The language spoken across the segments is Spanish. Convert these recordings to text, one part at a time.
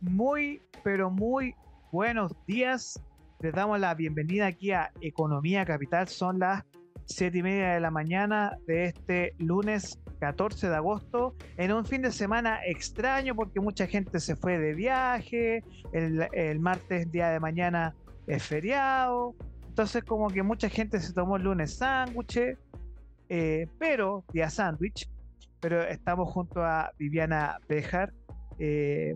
Muy, pero muy buenos días. Les damos la bienvenida aquí a Economía Capital. Son las siete y media de la mañana de este lunes 14 de agosto, en un fin de semana extraño porque mucha gente se fue de viaje, el, martes, día de mañana, es feriado, entonces como que mucha gente se tomó el lunes sándwich, eh, pero, día sándwich, pero estamos junto a Viviana Bejar. Eh,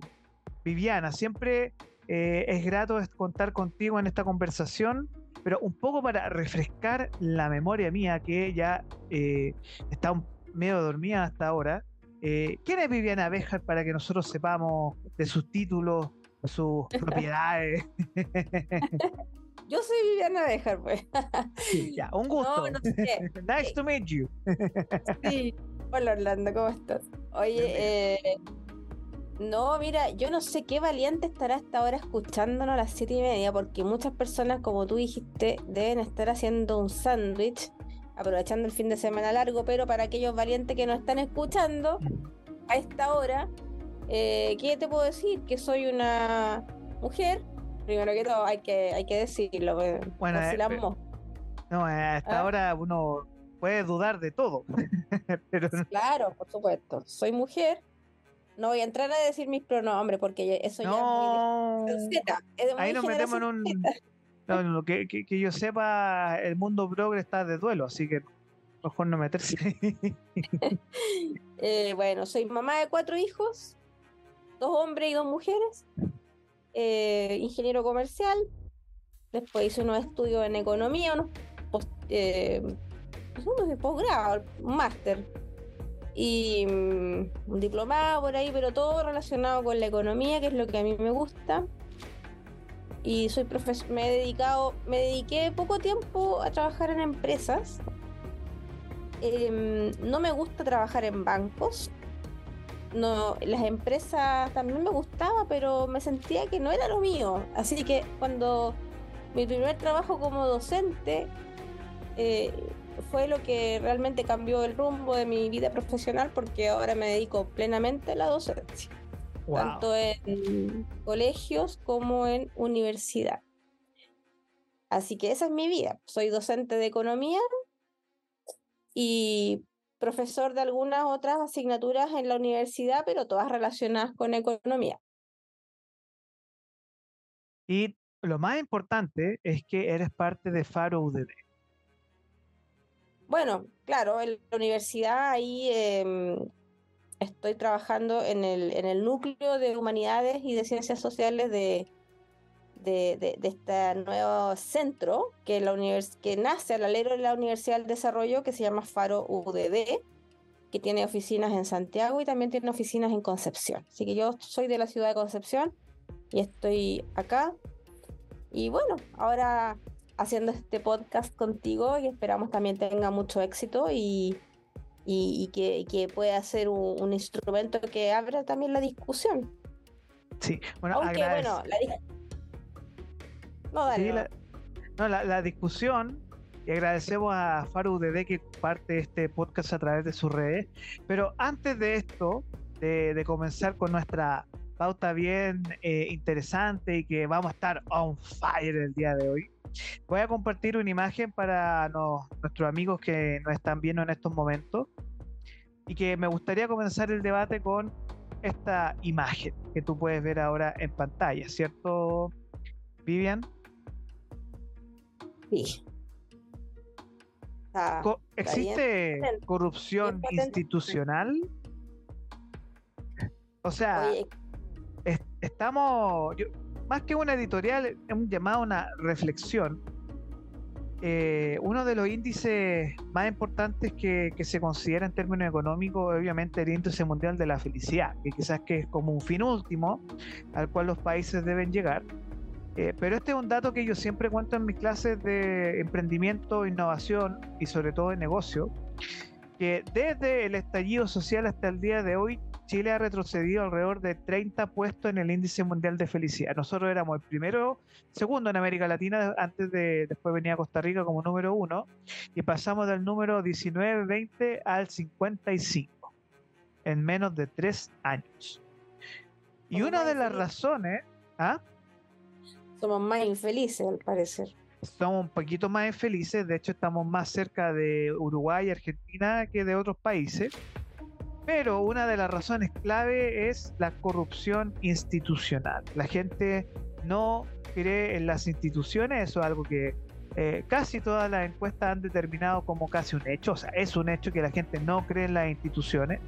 Viviana, siempre eh, es grato contar contigo en esta conversación, pero un poco para refrescar la memoria mía, que ya eh, está medio dormida hasta ahora. Eh, ¿Quién es Viviana Bejar para que nosotros sepamos de sus títulos, sus propiedades? Yo soy Viviana Bejar, pues. Sí, ya, un gusto. nice to meet you. sí, hola Orlando, ¿cómo estás? Oye, eh, no, mira, yo no sé qué valiente estará hasta ahora escuchándonos a las siete y media, porque muchas personas, como tú dijiste, deben estar haciendo un sándwich, aprovechando el fin de semana largo, pero para aquellos valientes que no están escuchando a esta hora, eh, ¿qué te puedo decir? Que soy una mujer, primero que todo, hay que, hay que decirlo, pues, bueno, eh, no, a esta ¿Ah? hora uno puede dudar de todo. pero... Claro, por supuesto, soy mujer no voy a entrar a decir mis pronombres porque eso ya es muy Ahí nos metemos en un. No, que, que, yo sepa, el mundo progre está de duelo, así que mejor no meterse. eh, bueno, soy mamá de cuatro hijos, dos hombres y dos mujeres, eh, ingeniero comercial. Después hice unos estudios en economía, unos post, eh, posgrado, un máster y mm, un diplomado por ahí, pero todo relacionado con la economía, que es lo que a mí me gusta. Y soy profesor, me he dedicado, me dediqué poco tiempo a trabajar en empresas. Em, no me gusta trabajar en bancos. No, las empresas también me gustaba, pero me sentía que no era lo mío. Así que cuando mi primer trabajo como docente eh, fue lo que realmente cambió el rumbo de mi vida profesional porque ahora me dedico plenamente a la docencia, tanto en colegios como en universidad. Así que esa es mi vida. Soy docente de economía y profesor de algunas otras asignaturas en la universidad, pero todas relacionadas con economía. Y lo más importante es que eres parte de Faro UDD. Bueno, claro, en la universidad ahí em, estoy trabajando en el, en el núcleo de humanidades y de ciencias sociales de, de, este nuevo centro que, la que nace al alero de la Universidad del Desarrollo, que se llama Faro UDD, que tiene oficinas en Santiago y también tiene oficinas en Concepción. Así que yo soy de la ciudad de Concepción y estoy acá. Y bueno, ahora haciendo este podcast contigo y esperamos también tenga mucho éxito y, y, que, pueda ser un, instrumento que abra también la discusión. Sí, bueno, Aunque, bueno, la, no, dale, no. La, discusión, y agradecemos a Faru Dede que parte este podcast a través de sus redes, pero antes de esto, de, comenzar con nuestra pauta bien eh, interesante y que vamos a estar on fire el día de hoy, Voy a compartir una imagen para nuestros amigos que nos están viendo en estos momentos y que me gustaría comenzar el debate con esta imagen que tú puedes ver ahora en pantalla, ¿cierto, Vivian? Sí. ¿Existe corrupción institucional? O sea, estamos más que una editorial, es un llamado a una reflexión. Eh, uno de los índices más importantes que, se considera en términos económicos, obviamente, el índice mundial de la felicidad, que quizás que es como un fin último al cual los países deben llegar. Eh, pero este es un dato que yo siempre cuento en mis clases de emprendimiento, innovación y sobre todo de negocio, que desde el estallido social hasta el día de hoy Chile ha retrocedido alrededor de 30 puestos en el índice mundial de felicidad. Nosotros éramos el primero, segundo en América Latina, antes de después venía Costa Rica como número uno, y pasamos del número 19-20 al 55 en menos de tres años. Y una de las razones, ¿ah? Somos más infelices, al parecer. Somos un poquito más infelices, de hecho estamos más cerca de Uruguay y Argentina que de otros países. Pero una de las razones clave es la corrupción institucional. La gente no cree en las instituciones, eso es algo que eh, casi todas las encuestas han determinado como casi un hecho, o sea, es un hecho que la gente no cree en las instituciones.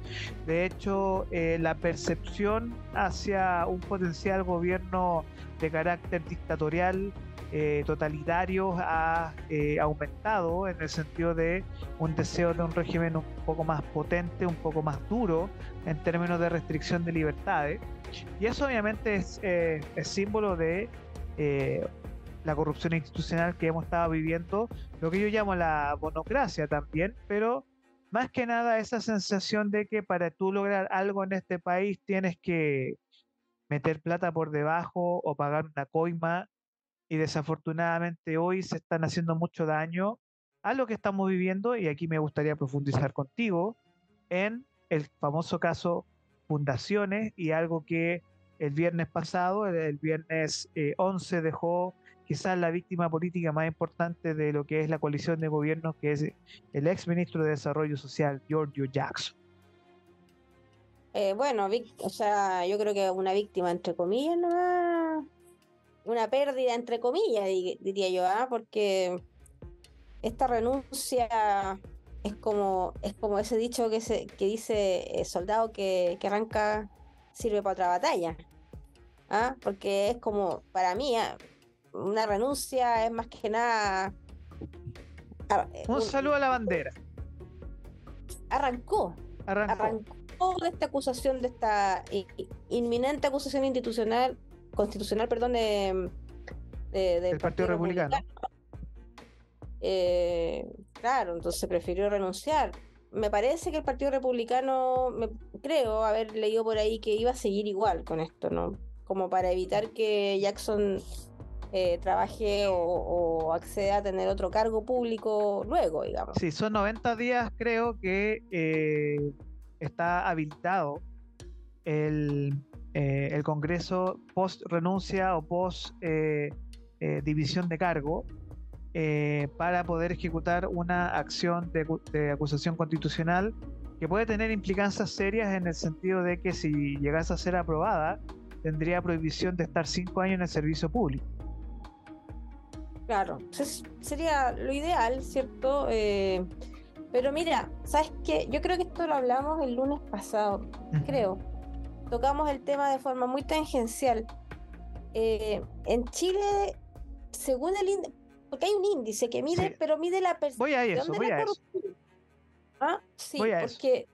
De hecho, eh, la percepción hacia un potencial gobierno de carácter dictatorial eh, totalitario ha aumentado en el sentido de un deseo de un régimen un poco más potente, un poco más duro en términos de restricción de libertades. Y eso obviamente es, es símbolo de la corrupción institucional que hemos estado viviendo, lo que yo llamo la bonocracia también, pero más que nada esa sensación de que para tú lograr algo en este país tienes que meter plata por debajo o pagar una coima y desafortunadamente hoy se están haciendo mucho daño a lo que estamos viviendo y aquí me gustaría profundizar contigo en el famoso caso fundaciones y algo que el viernes pasado, el, viernes 11 eh, dejó quizás la víctima política más importante de lo que es la coalición de gobiernos, que es el ex ministro de Desarrollo Social, Giorgio Jackson. Eh, bueno, o sea, yo creo que una víctima, entre comillas, no una pérdida, entre comillas, diría yo, ¿ah? porque esta renuncia es como, es como ese dicho que, se, que dice eh, soldado que, que arranca sirve para otra batalla. ¿ah? Porque es como, para mí, ¿ah? una renuncia es más que nada. Un, saludo a la bandera. Arrancó. Arrancó. de esta acusación, de esta inminente acusación institucional, constitucional, perdón, de, del Partido, Republicano. Eh, claro, entonces prefirió renunciar. Me parece que el Partido Republicano, me, creo haber leído por ahí que iba a seguir igual con esto, ¿no? Como para evitar que Jackson eh, trabaje o, acceda a tener otro cargo público luego, digamos. Sí, son 90 días creo que eh, está habilitado el, eh, el, Congreso post renuncia o post división de cargo para poder ejecutar una acción de, de acusación constitucional que puede tener implicancias serias en el sentido de que si llegase a ser aprobada, tendría prohibición de estar cinco años en el servicio público. Claro, sería lo ideal, ¿cierto? Eh, pero mira, ¿sabes qué? Yo creo que esto lo hablamos el lunes pasado, creo. Tocamos el tema de forma muy tangencial. Eh, en Chile, según el índice, porque hay un índice que mide, pero mide la percepción voy a eso, voy a Eso. Ah, sí, porque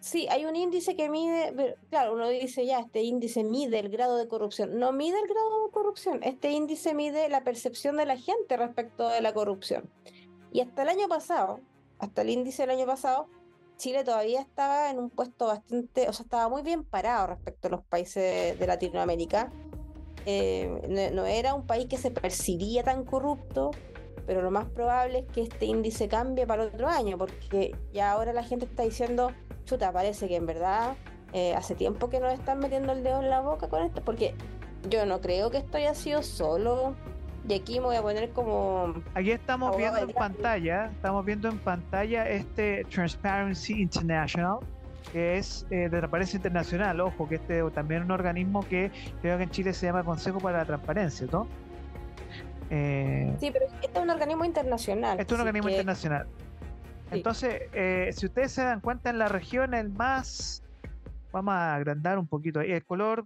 Sí, hay un índice que mide, claro, uno dice ya, este índice mide el grado de corrupción. No mide el grado de corrupción, este índice mide la percepción de la gente respecto de la corrupción. Y hasta el año pasado, hasta el índice del año pasado, Chile todavía estaba en un puesto bastante, o sea, estaba muy bien parado respecto a los países de Latinoamérica. Eh, no, era un país que se percibía tan corrupto, pero lo más probable es que este índice cambie para el otro año, porque ya ahora la gente está diciendo chuta, parece que en verdad eh, hace tiempo que nos están metiendo el dedo en la boca con esto, porque yo no creo que esto haya sido solo. Y aquí me voy a poner como. Aquí estamos viendo en pantalla, estamos viendo en pantalla este Transparency International, que es eh, de Transparencia Internacional. Ojo, que este también es un organismo que creo que en Chile se llama Consejo para la Transparencia, ¿no? Eh, sí, pero este es un organismo internacional. Este es un organismo internacional. Entonces, eh, si ustedes se dan cuenta, en la región el más, vamos a agrandar un poquito, el color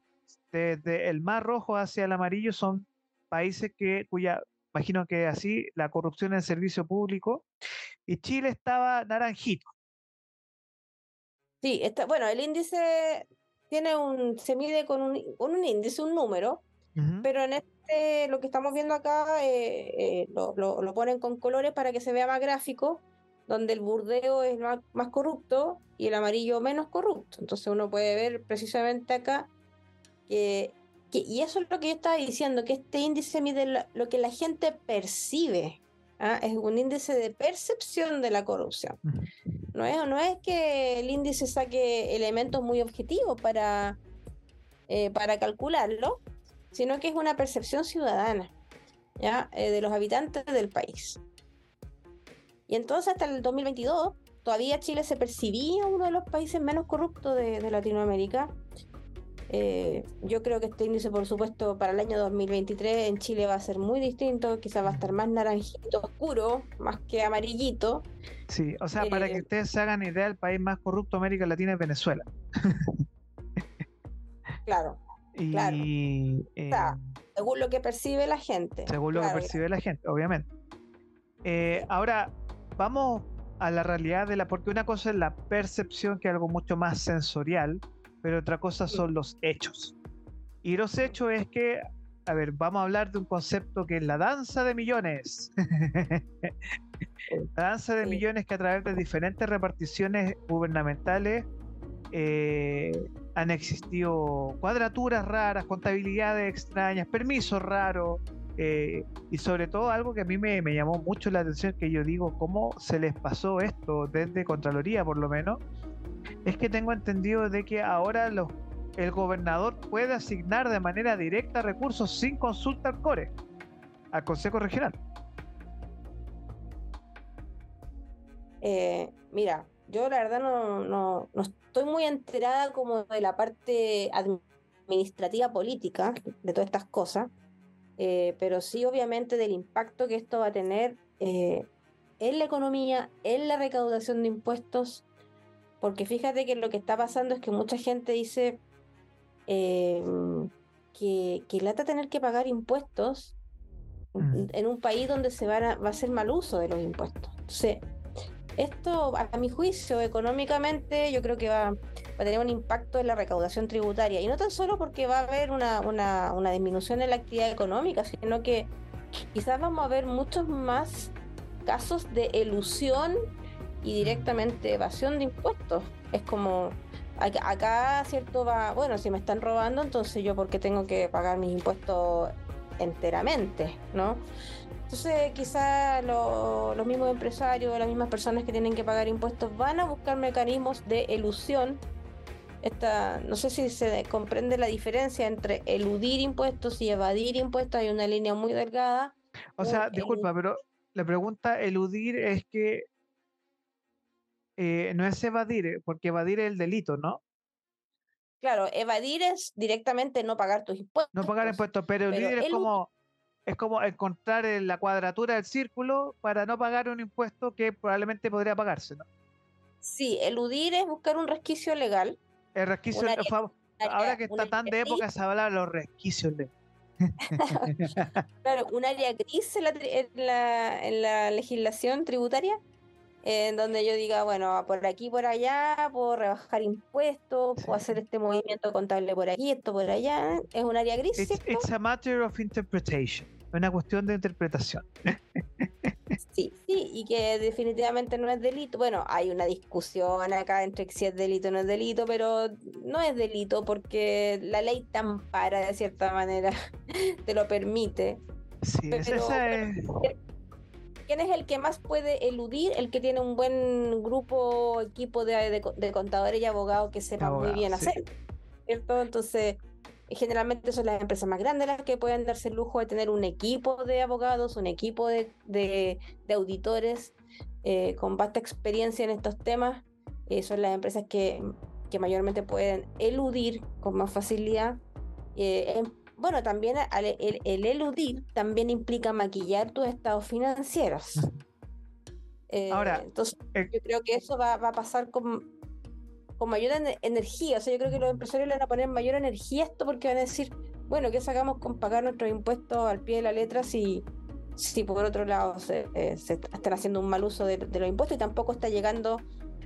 desde el más rojo hacia el amarillo son países que, cuya, imagino que así, la corrupción en el servicio público, y Chile estaba naranjito. Sí, está, bueno, el índice tiene un, se mide con un, un índice, un número, pero en este, lo que estamos viendo acá, eh, eh, lo, lo, ponen con colores para que se vea más gráfico donde el burdeo es más, corrupto y el amarillo menos corrupto. Entonces uno puede ver precisamente acá que, y eso es lo que yo estaba diciendo, que este índice mide lo, que la gente percibe. ¿ah? Es un índice de percepción de la corrupción. No es, no es que el índice saque elementos muy objetivos para, eh, para calcularlo, sino que es una percepción ciudadana ¿ya? Eh, de los habitantes del país. Y entonces hasta el 2022 todavía Chile se percibía uno de los países menos corruptos de, Latinoamérica. Eh, yo creo que este índice, por supuesto, para el año 2023 en Chile va a ser muy distinto, quizás va a estar más naranjito oscuro, más que amarillito. Sí, o sea, para que eh, ustedes se hagan idea, el país más corrupto de América Latina es Venezuela. claro. Y, eh, según lo que percibe la gente. Según lo que percibe la gente, obviamente. ahora, vamos a la realidad de la, porque una cosa es la percepción, que es algo mucho más sensorial, pero otra cosa son los hechos. Y los hechos es que, a ver, vamos a hablar de un concepto que es la danza de millones. la danza de millones que a través de diferentes reparticiones gubernamentales eh, han existido cuadraturas raras, contabilidades extrañas, permisos raros, eh, y sobre todo algo que a mí me, llamó mucho la atención, que yo digo, ¿cómo se les pasó esto desde Contraloría por lo menos? Es que tengo entendido de que ahora el gobernador puede asignar de manera directa recursos sin consulta al CORE, al Consejo Regional. Eh, mira, yo la verdad no, no, no estoy muy enterada como de la parte administrativa política de todas estas cosas. Eh, pero sí obviamente del impacto que esto va a tener eh, en la economía, en la recaudación de impuestos, porque fíjate que lo que está pasando es que mucha gente dice em, que, que lata tener que pagar impuestos mm. en un país donde se va a, va a hacer mal uso de los impuestos. Entonces, esto, a mi juicio, económicamente, yo creo que va, a tener un impacto en la recaudación tributaria. Y no tan solo porque va a haber una, una, disminución en la actividad económica, sino que quizás vamos a ver muchos más casos de elusión y directamente evasión de impuestos. Es como, acá, ¿cierto? Va, bueno, si me están robando, entonces yo, ¿por qué tengo que pagar mis impuestos enteramente? ¿No? Entonces, quizá los mismos empresarios, las mismas personas que tienen que pagar impuestos van a buscar mecanismos de elusión. Esta, no sé si se comprende la diferencia entre eludir impuestos y evadir impuestos. Hay una línea muy delgada. O sea, disculpa, pero la pregunta eludir es que eh, no es evadir, porque evadir es el delito, ¿no? Claro, evadir es directamente no pagar tus impuestos. No pagar impuestos, pero, eludir es como es como encontrar la cuadratura del círculo para no pagar un impuesto que probablemente podría pagarse, ¿no? Sí, eludir es buscar un resquicio legal. El resquicio ahora que está tan de época se habla de los resquicios legales. claro, un área gris en la, en la legislación tributaria en donde yo diga, bueno, por aquí, por allá, puedo rebajar impuestos, puedo hacer este movimiento contable por aquí, esto por allá, es un área gris. It's, a matter of interpretation, una cuestión de interpretación. Sí, sí, y que definitivamente no es delito. Bueno, hay una discusión acá entre si es delito o no es delito, pero no es delito porque la ley te ampara de cierta manera, te lo permite. Sí, esa es... ¿Quién es el que más puede eludir? El que tiene un buen grupo, equipo de, contadores y abogados que sepa muy bien hacer. ¿Cierto? Entonces, generalmente son las empresas más grandes las que pueden darse el lujo de tener un equipo de abogados, un equipo de, auditores eh, con vasta experiencia en estos temas. Eh, son las empresas que, mayormente pueden eludir con más facilidad. Eh, bueno, también el, eludir también implica maquillar tus estados financieros. Eh, Ahora, entonces eh, yo creo que eso va, a pasar con, con mayor energía. O sea, yo creo que los empresarios le van a poner mayor energía a esto porque van a decir, bueno, ¿qué sacamos con pagar nuestros impuestos al pie de la letra si, si por otro lado se, eh, están haciendo un mal uso de, los impuestos y tampoco está llegando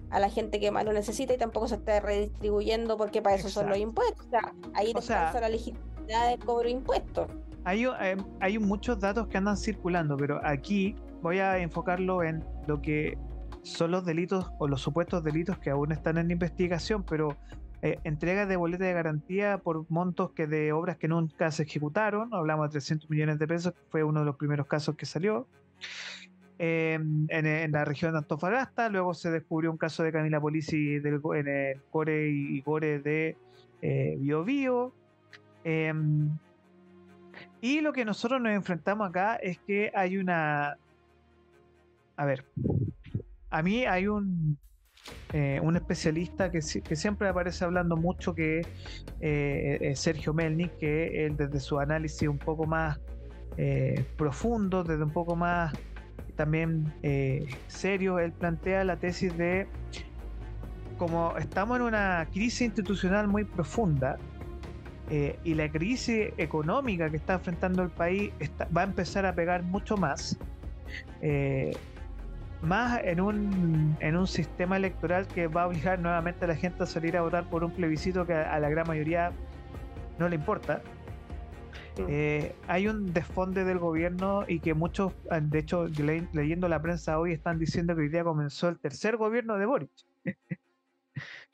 a la gente que más lo necesita y tampoco se está redistribuyendo porque para eso son los impuestos. O sea, ahí descansa la legislación de cobro impuestos. Hay, eh, hay muchos datos que andan circulando, pero aquí voy a enfocarlo en lo que son los delitos o los supuestos delitos que aún están en investigación, pero eh, entrega de boleta de garantía por montos que de obras que nunca se ejecutaron, hablamos de 300 millones de pesos, fue uno de los primeros casos que salió. Em, en, la región de Antofagasta, luego se descubrió un caso de Camila Polisi del, en el Core y Core de eh, Bio, Bio Em, y lo que nosotros nos enfrentamos acá es que hay una... A ver, a mí hay un, eh, un especialista que, que, siempre aparece hablando mucho, que eh, es Sergio Melnik, que él desde su análisis un poco más eh, profundo, desde un poco más también serio, él plantea la tesis de como estamos en una crisis institucional muy profunda, y la crisis económica que está enfrentando el país va a empezar a pegar mucho más más en un, en un sistema electoral que va a obligar nuevamente a la gente a salir a votar por un plebiscito que a, la gran mayoría no le importa. Eh, hay un desfonde del gobierno y que muchos, de hecho, leyendo la prensa hoy, están diciendo que hoy día comenzó el tercer gobierno de Boric.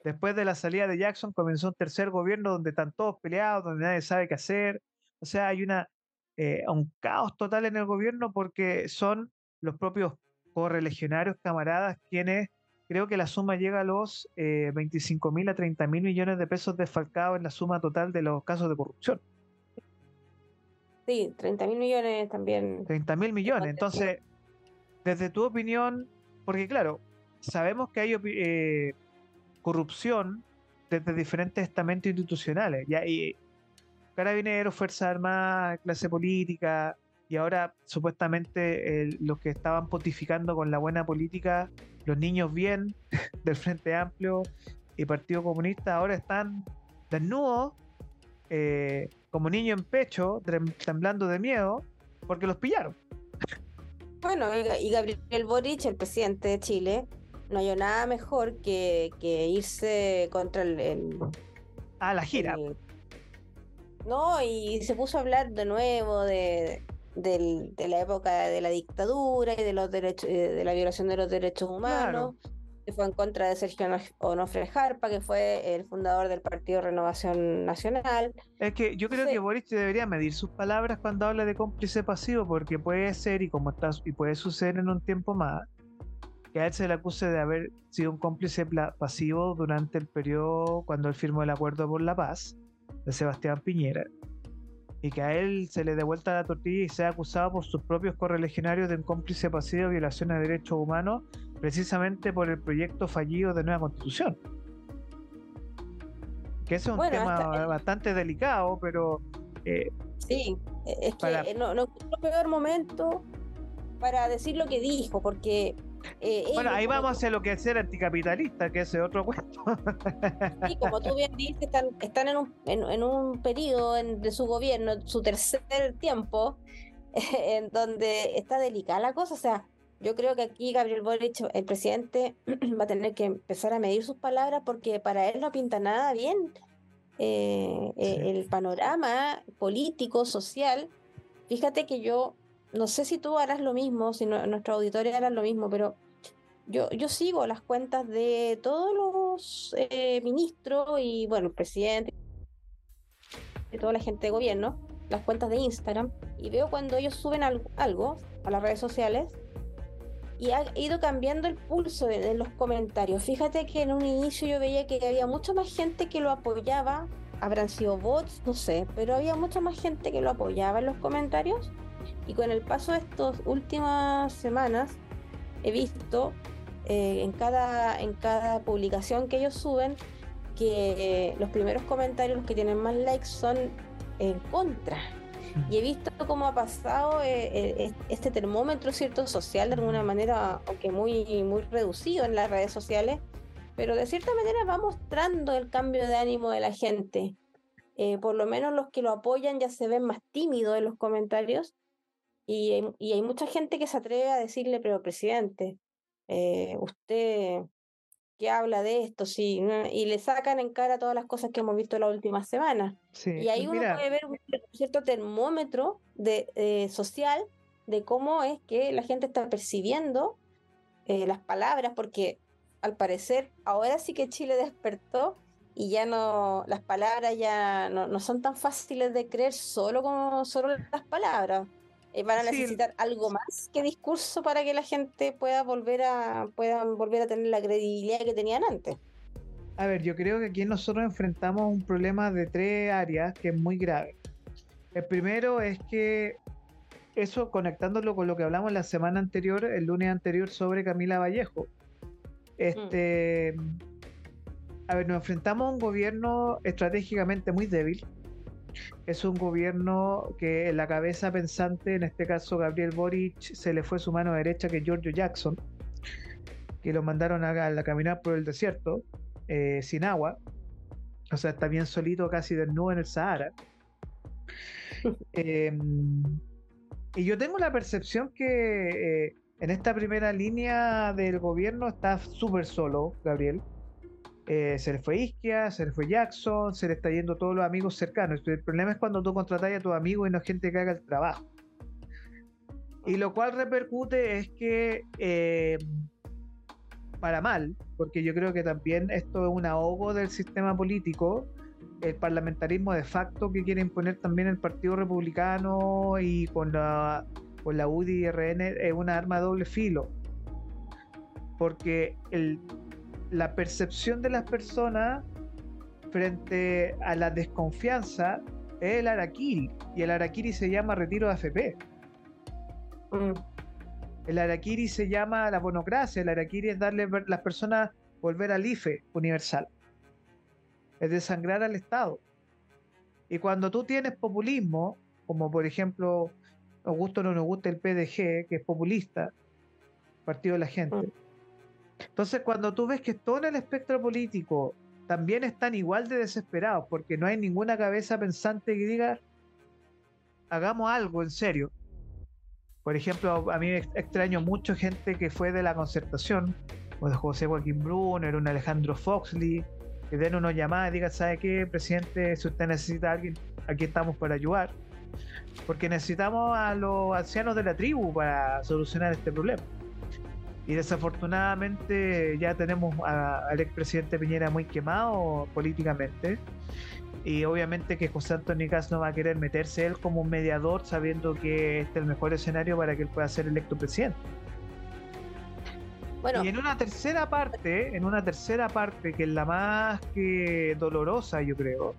Después de la salida de Jackson comenzó un tercer gobierno donde están todos peleados, donde nadie sabe qué hacer. O sea, hay una, eh, un caos total en el gobierno porque son los propios correligionarios, camaradas, quienes creo que la suma llega a los eh, 25 mil a 30 mil millones de pesos desfalcados en la suma total de los casos de corrupción. Sí, 30 mil millones también. 30 mil millones. Entonces, desde tu opinión, porque claro, sabemos que hay eh, corrupción desde diferentes estamentos institucionales. Y carabineros, Fuerzas Armadas, clase política, y ahora supuestamente los que estaban potificando con la buena política, los niños bien del Frente Amplio y Partido Comunista, ahora están desnudos, eh, como niños en pecho, temblando de miedo, porque los pillaron. Bueno, y Gabriel Boric, el presidente de Chile, no hay nada mejor que, irse contra el, a la gira. no, y se puso a hablar de nuevo de, la época de la dictadura y de los derechos eh, de la violación de los derechos humanos. Que fue en contra de Sergio Onofre Jarpa que fue el fundador del Partido Renovación Nacional. Es que yo creo que Boris debería medir sus palabras cuando habla de cómplice pasivo porque puede ser y como está y puede suceder en un tiempo más que a él se le acuse de haber sido un cómplice pasivo durante el periodo cuando él firmó el acuerdo por la paz de Sebastián Piñera y que a él se le dé vuelta la tortilla y sea acusado por sus propios correligionarios de un cómplice pasivo de violación de derechos humanos, precisamente por el proyecto fallido de nueva constitución. Que ese es un tema bastante delicado, pero... Eh, sí, es que no, no, no peor momento para decir lo que dijo, porque eh, bueno, ahí vamos hacia lo que es ser anticapitalista, que ese otro cuento. Sí, como tú bien dices, están, están en, un, en, un periodo de su gobierno, su tercer tiempo, en donde está delicada la cosa. O sea, yo creo que aquí Gabriel Boric, el presidente, va a tener que empezar a medir sus palabras porque para él no pinta nada bien eh, eh, el panorama político, social. Fíjate que yo no sé si tú harás lo mismo, si nuestro auditorio hará lo mismo, pero yo, yo sigo las cuentas de todos los eh, ministros y, bueno, el presidente, de toda la gente de gobierno, las cuentas de Instagram, y veo cuando ellos suben algo, a las redes sociales, y ha ido cambiando el pulso de, los comentarios. Fíjate que en un inicio yo veía que había mucha más gente que lo apoyaba, habrán sido bots, no sé, pero había mucha más gente que lo apoyaba en los comentarios y con el paso de estas últimas semanas he visto eh, en, cada, en cada publicación que ellos suben que los primeros comentarios, los que tienen más likes, son en contra. Y he visto cómo ha pasado eh, eh, este termómetro cierto social de alguna manera, aunque muy, muy reducido en las redes sociales, pero de cierta manera va mostrando el cambio de ánimo de la gente. por lo menos los que lo apoyan ya se ven más tímidos en los comentarios y hay, mucha gente que se atreve a decirle, pero presidente, eh, usted que habla de esto, sí, y le sacan en cara todas las cosas que hemos visto la última semana. y ahí uno puede ver un cierto termómetro de, eh, social de cómo es que la gente está percibiendo eh, las palabras, porque al parecer ahora sí que Chile despertó y ya no, las palabras ya no, no son tan fáciles de creer solo como solo las palabras. Eh, van a necesitar algo más que discurso para que la gente pueda volver a puedan volver a tener la credibilidad que tenían antes. A ver, yo creo que aquí nosotros enfrentamos un problema de tres áreas que es muy grave. El primero es que eso conectándolo con lo que hablamos la semana anterior, el lunes anterior sobre Camila Vallejo. Este, a ver, nos enfrentamos a un gobierno estratégicamente muy débil. Es un gobierno que en la cabeza pensante, en este caso Gabriel Boric, se le fue su mano derecha, que Giorgio Jackson, que lo mandaron a, a caminar por el desierto. Eh, sin agua, o sea, está bien solito, casi desnudo en el Sahara. Em, y yo tengo la percepción que eh, en esta primera línea del gobierno está súper solo, Gabriel. Eh, se le fue Isquia, se le fue Jackson, se le está yendo todos los amigos cercanos. El problema es cuando tú contratas a tu amigo y no gente que haga el trabajo. Y lo cual repercute es que para mal, porque yo creo que también esto es un ahogo del sistema político, el parlamentarismo de facto que quiere imponer también el Partido Republicano y con la, con la UDI y RN es una arma de doble filo, porque el, la percepción de las personas frente a la desconfianza es el araquiri, y el araquiri se llama retiro de AFP. Mm. El araquiri se llama la bonocracia, el araquiri es darle a las personas volver al IFE universal, es desangrar al Estado. Y cuando tú tienes populismo, como por ejemplo, nos gusta o no nos gusta el PDG, que es populista, Partido de la Gente. Mm. Entonces, cuando tú ves que todo en el espectro político también están igual de desesperados, porque no hay ninguna cabeza pensante que diga, hagamos algo en serio, por ejemplo, a mí extraño mucho gente que fue de la concertación, o de José Joaquín Brunner, un Alejandro Foxley, que den una llamada y digan, ¿sabe qué, presidente? Si usted necesita alguien, aquí estamos para ayudar. Porque necesitamos a los ancianos de la tribu para solucionar este problema. Y desafortunadamente ya tenemos al expresidente Piñera muy quemado políticamente y obviamente que José Antonio Caz no va a querer meterse él como un mediador sabiendo que este es el mejor escenario para que él pueda ser electo presidente. Bueno. Y en una tercera parte, en una tercera parte, que es la más que dolorosa, yo creo,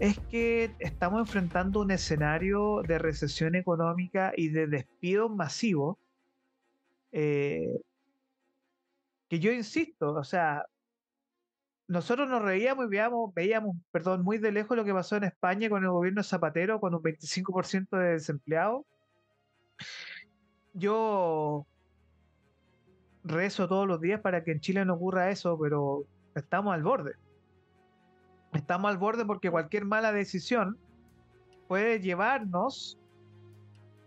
es que estamos enfrentando un escenario de recesión económica y de despidos masivos. Eh, que yo insisto, o sea, nosotros nos reíamos y veíamos, veíamos, perdón, muy de lejos lo que pasó en España con el gobierno Zapatero, con un 25% de desempleados. Yo rezo todos los días para que en Chile no ocurra eso, pero estamos al borde. Estamos al borde porque cualquier mala decisión puede llevarnos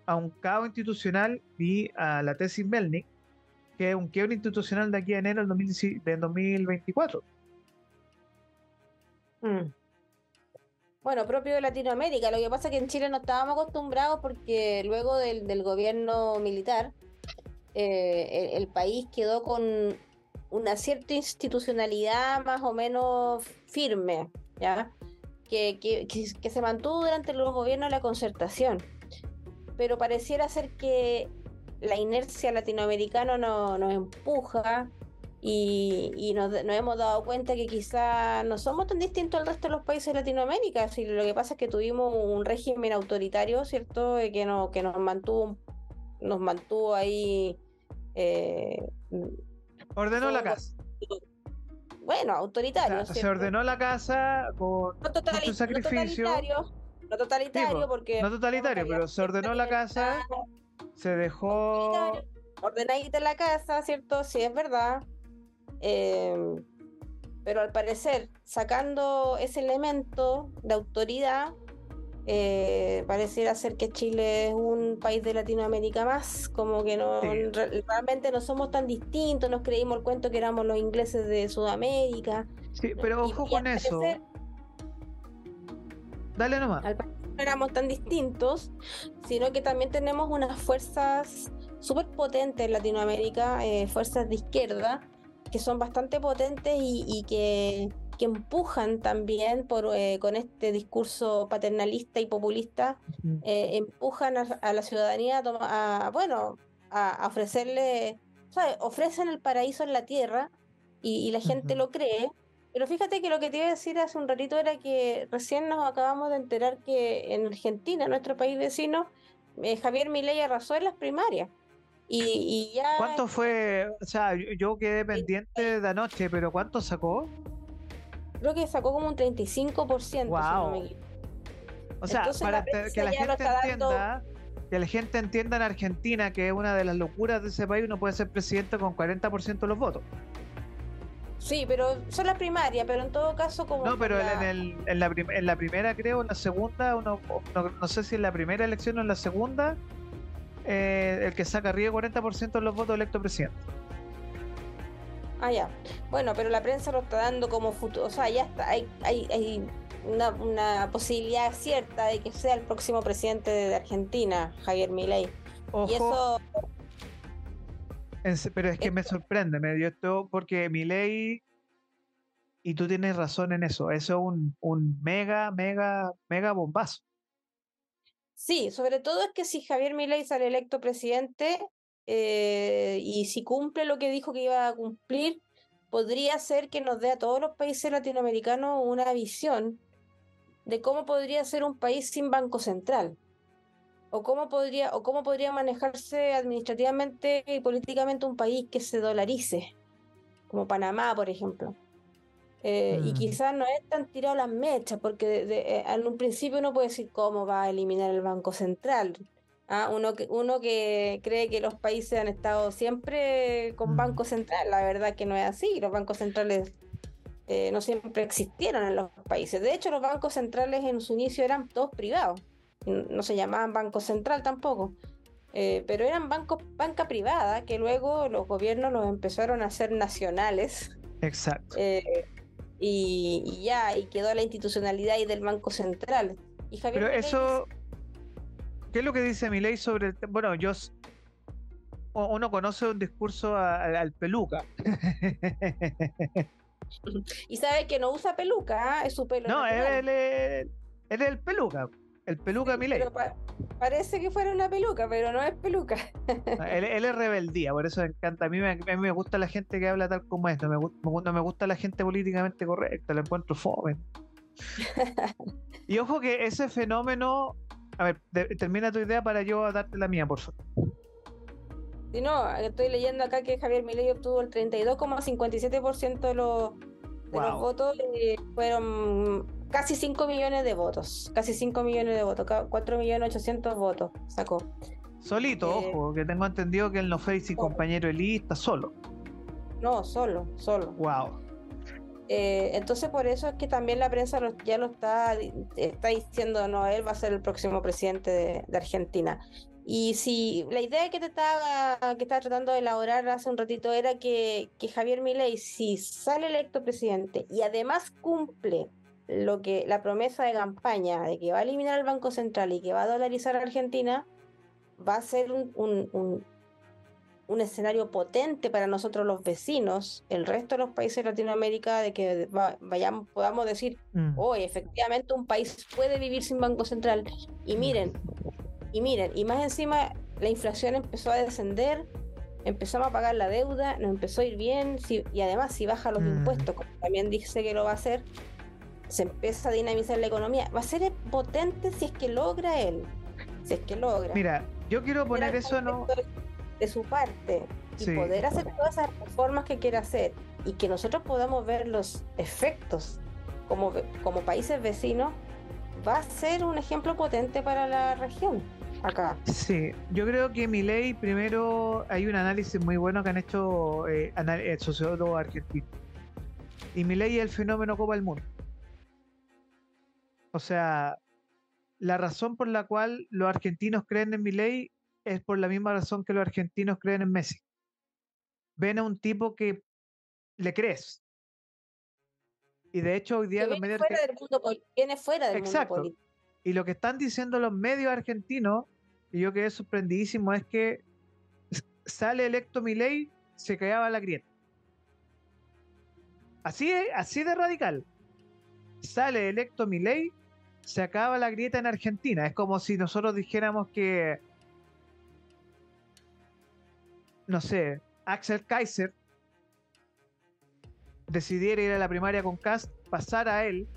a un caos institucional y a la tesis Melnick, que es un quiebro institucional de aquí a enero del 2024. Mm. Bueno, propio de Latinoamérica. Lo que pasa es que en Chile no estábamos acostumbrados porque luego del, gobierno militar, eh, el, país quedó con una cierta institucionalidad más o menos firme, ¿ya? Que, que, se mantuvo durante los gobiernos de la concertación. Pero pareciera ser que la inercia latinoamericana no, nos empuja y, nos, hemos dado cuenta que quizá no somos tan distintos al resto de los países de Latinoamérica. Si lo que pasa es que tuvimos un régimen autoritario, ¿cierto? Eh, que, no, que nos mantuvo nos mantuvo ahí. Eh, ordenó la casa. Bueno, autoritario. se ordenó la casa con no sacrificio. No totalitario, porque. No totalitario, pero se ordenó la casa, se dejó. Ordenadita la casa, ¿cierto? Sí, es verdad. Em, pero al parecer, sacando ese elemento de autoridad, eh, pareciera ser que Chile es un país de Latinoamérica más, como que no realmente no somos tan distintos, nos creímos el cuento que éramos los ingleses de Sudamérica. Sí, pero ojo con eso. Dale nomás. Al parecer no éramos tan distintos, sino que también tenemos unas fuerzas súper potentes en Latinoamérica, eh, fuerzas de izquierda, que son bastante potentes y, que, empujan también por, eh, con este discurso paternalista y populista, eh, empujan a, la ciudadanía a, bueno, a, ofrecerle, ofrecen el paraíso en la tierra y, la gente lo cree, Pero fíjate que lo que te iba a decir hace un ratito era que recién nos acabamos de enterar que en Argentina, nuestro país vecino, eh, Javier Milei arrasó en las primarias. Y, ya. ¿Cuánto fue? O sea, yo quedé pendiente de anoche, pero ¿cuánto sacó? Creo que sacó como un 35%. Wow. o sea, para que la gente entienda, que la gente entienda en Argentina que es una de las locuras de ese país, uno puede ser presidente con 40% de los votos. Sí, pero son las primarias, pero en todo caso como... No, pero en, el, en, la en, la primera creo, en la segunda, uno, no, sé si en la primera elección o en la segunda, eh, el que saca arriba 40% de los votos electo presidente. Ah, ya. Bueno, pero la prensa lo está dando como futuro, o sea, ya está, hay, hay, hay una, una, posibilidad cierta de que sea el próximo presidente de Argentina, Javier Milei. Y eso pero es que me sorprende, me dio esto porque mi ley, y tú tienes razón en eso, eso es un, un mega, mega, mega bombazo. Sí, sobre todo es que si Javier Milei sale electo presidente eh, y si cumple lo que dijo que iba a cumplir, podría ser que nos dé a todos los países latinoamericanos una visión de cómo podría ser un país sin banco central o cómo podría o cómo podría manejarse administrativamente y políticamente un país que se dolarice como Panamá por ejemplo eh, y mm. quizás no es tan tirado las mechas porque eh, en un principio uno puede decir cómo va a eliminar el banco central ¿Ah? uno que uno que cree que los países han estado siempre con mm. banco central la verdad que no es así los bancos centrales eh, no siempre existieron en los países de hecho los bancos centrales en su inicio eran todos privados no se llamaban Banco Central tampoco, eh, pero eran bancos, banca privada, que luego los gobiernos los empezaron a hacer nacionales. Exacto. Eh, y, ya, y quedó la institucionalidad ahí del Banco Central. Y pero eso, ¿qué es lo que dice mi ley sobre el Bueno, yo uno conoce un discurso al peluca. y sabe que no usa peluca, ¿ah? es su pelo. No, él, es el peluca. El peluca mi ley parece que fuera una peluca, pero no es peluca. él, es rebeldía, por eso me encanta. A mí me, a mí me gusta la gente que habla tal como esto. Me, me, me gusta la gente políticamente correcta, la encuentro fome. y ojo que ese fenómeno. A ver, termina tu idea para yo darte la mía, por favor. Sí, no, estoy leyendo acá que Javier Milei obtuvo el 32,57% de los, de los votos y fueron casi 5 millones de votos. Casi 5 millones de votos. 4 millones 800 votos sacó. Solito, eh, ojo, que tengo entendido que él no fue sin compañero de lista, solo. No, solo, solo. Wow. Eh, entonces por eso es que también la prensa ya lo está, está diciendo, no, él va a ser el próximo presidente de, Argentina. Y si la idea que te estaba, que estaba tratando de elaborar hace un ratito era que, que Javier Milei, si sale electo presidente y además cumple lo que la promesa de campaña de que va a eliminar el Banco Central y que va a dolarizar a Argentina va a ser un, un, un, escenario potente para nosotros los vecinos, el resto de los países de Latinoamérica, de que vayamos, podamos decir, mm. hoy efectivamente un país puede vivir sin Banco Central. Y miren, y miren, y más encima la inflación empezó a descender, empezamos a pagar la deuda, nos empezó a ir bien, y además si baja los mm. impuestos, como también dice que lo va a hacer, se empieza a dinamizar la economía. Va a ser potente si es que logra él. Si es que logra. Mira, yo quiero poner eso no de su parte y poder hacer todas esas reformas que quiere hacer y que nosotros podamos ver los efectos como, como países vecinos, va a ser un ejemplo potente para la región. Acá. Sí, yo creo que mi ley, primero, hay un análisis muy bueno que han hecho eh, el sociólogo argentino. Y mi ley es el fenómeno Copa del Mundo. O sea, la razón por la cual los argentinos creen en Milei es por la misma razón que los argentinos creen en Messi. Ven a un tipo que le crees. Y de hecho hoy día los medios... Fuera del mundo, viene fuera del Exacto. mundo político. Y lo que están diciendo los medios argentinos, y yo quedé sorprendidísimo, es que sale electo Milei, se callaba la grieta. Así, así de radical. Sale electo Milei, se acaba la grieta en Argentina. Es como si nosotros dijéramos que, no sé, Axel Kaiser decidiera ir a la primaria con Cast, pasara a él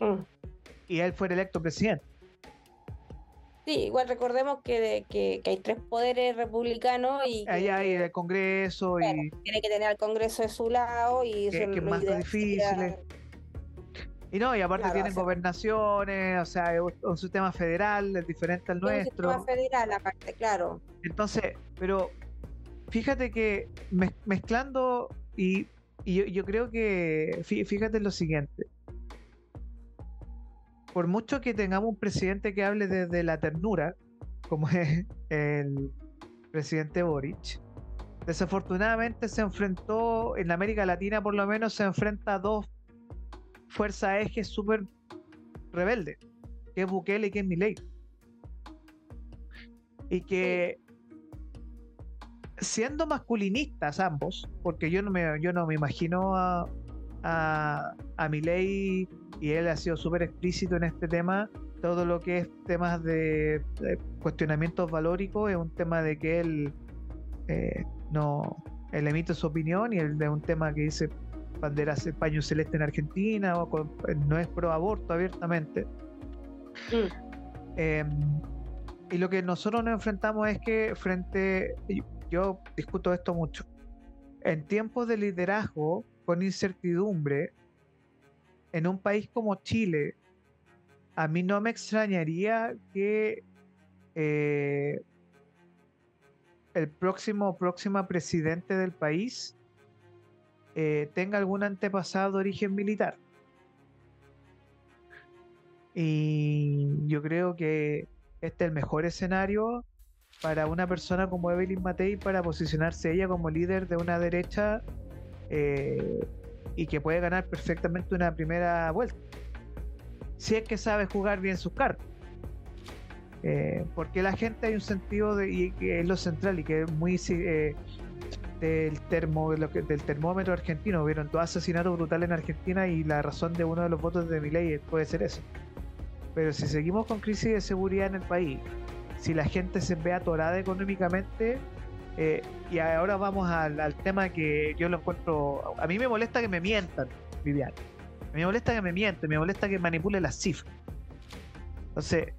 Mm. y él fuera electo presidente. Sí, igual recordemos que, que, que hay tres poderes republicanos y Ahí hay el Congreso y, tiene que tener al Congreso de su lado y Que- eso que es más difícil, y no, y aparte Claro, tienen o sea- gobernaciones, o sea, es un- sistema federal, es diferente al y un nuestro. sistema federal aparte, claro. Entonces, pero fíjate que mez- mezclando y, y yo, yo creo que, fí- fíjate lo siguiente, por mucho que tengamos un presidente que hable desde la ternura, como es el presidente Boric, desafortunadamente se enfrentó, en América Latina por lo menos, se enfrenta a dos fuerzas ejes súper rebeldes, que es Bukele y que es Milei. Y que siendo masculinistas ambos, porque yo no me, yo no me imagino a, a, a Milei y él ha sido súper explícito en este tema, todo lo que es temas de, de cuestionamientos valóricos es un tema de que él eh, no él emite su opinión y el de un tema que dice bandera ce- paño celeste en Argentina o con- no es pro aborto abiertamente Mm. eh, y lo que nosotros nos enfrentamos es que frente, yo discuto esto mucho, en tiempos de liderazgo con incertidumbre, en un país como Chile, a mí no me extrañaría que eh, el próximo o próxima presidente del país eh, tenga algún antepasado de origen militar. Y yo creo que este es el mejor escenario para una persona como Evelyn Matei para posicionarse ella como líder de una derecha eh, y que puede ganar perfectamente una primera vuelta. Si es que sabe jugar bien sus cartas. Eh, porque la gente hay un sentido de, y que es lo central y que es muy del termo del termómetro argentino vieron dos asesinatos brutales en Argentina y la razón de uno de los votos de mi ley puede ser eso pero si seguimos con crisis de seguridad en el país, si la gente se ve atorada económicamente, eh, y ahora vamos al, al tema que yo lo encuentro. A mí me molesta que me mientan, Vivian. Me molesta que me mienten, me molesta que manipule las cifras. Entonces,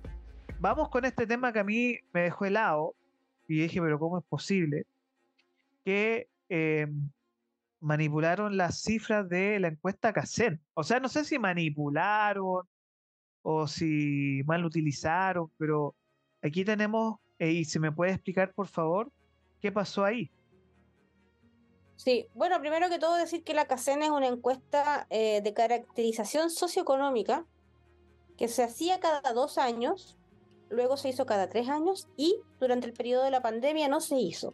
vamos con este tema que a mí me dejó helado, y dije, pero ¿cómo es posible? Que eh, manipularon las cifras de la encuesta CACEN. O sea, no sé si manipularon o si mal utilizaron, pero aquí tenemos, eh, y se me puede explicar por favor, qué pasó ahí. Sí, bueno, primero que todo decir que la CACEN es una encuesta eh, de caracterización socioeconómica que se hacía cada dos años, luego se hizo cada tres años y durante el periodo de la pandemia no se hizo.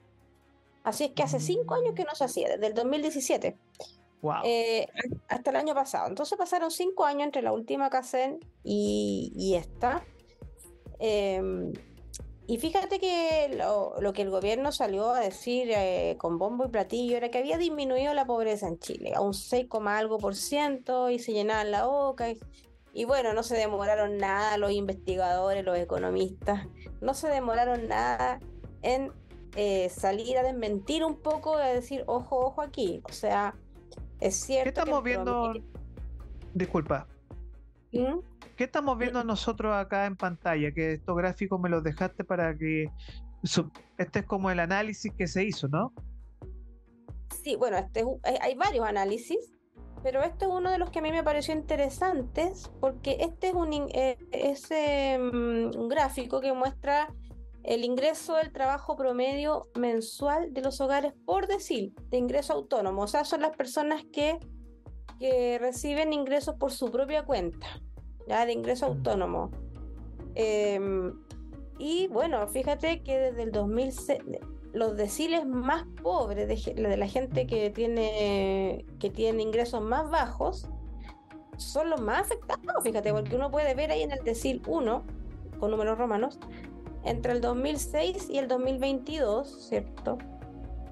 Así es que hace cinco años que no se hacía, desde el 2017 Wow. eh, hasta el año pasado. Entonces pasaron cinco años entre la última CACEN y, y esta. Em, y fíjate que lo, lo que el gobierno salió a decir eh, con bombo y platillo era que había disminuido la pobreza en Chile a un 6, coma algo por ciento y se llenaban la boca. Y, y bueno, no se demoraron nada los investigadores, los economistas, no se demoraron nada en eh, salir a desmentir un poco, a decir, ojo, ojo aquí. O sea, es cierto. ¿Qué que estamos viendo? promedio- Disculpa. ¿Mm? ¿Qué estamos viendo nosotros acá en pantalla? Que estos gráficos me los dejaste para que... Este es como el análisis que se hizo, ¿no? Sí, bueno, este hay, varios análisis, pero este es uno de los que a mí me pareció interesantes porque este es un, eh, es, em, un gráfico que muestra el ingreso del trabajo promedio mensual de los hogares por decil, de ingreso autónomo. O sea, son las personas que, que reciben ingresos por su propia cuenta, ya de ingreso autónomo. Em, y bueno, fíjate que desde el 2006, los deciles más pobres de, de la gente que tiene, que tiene ingresos más bajos son los más afectados, fíjate, porque uno puede ver ahí en el decil 1, con números romanos, entre el 2006 y el 2022, ¿cierto?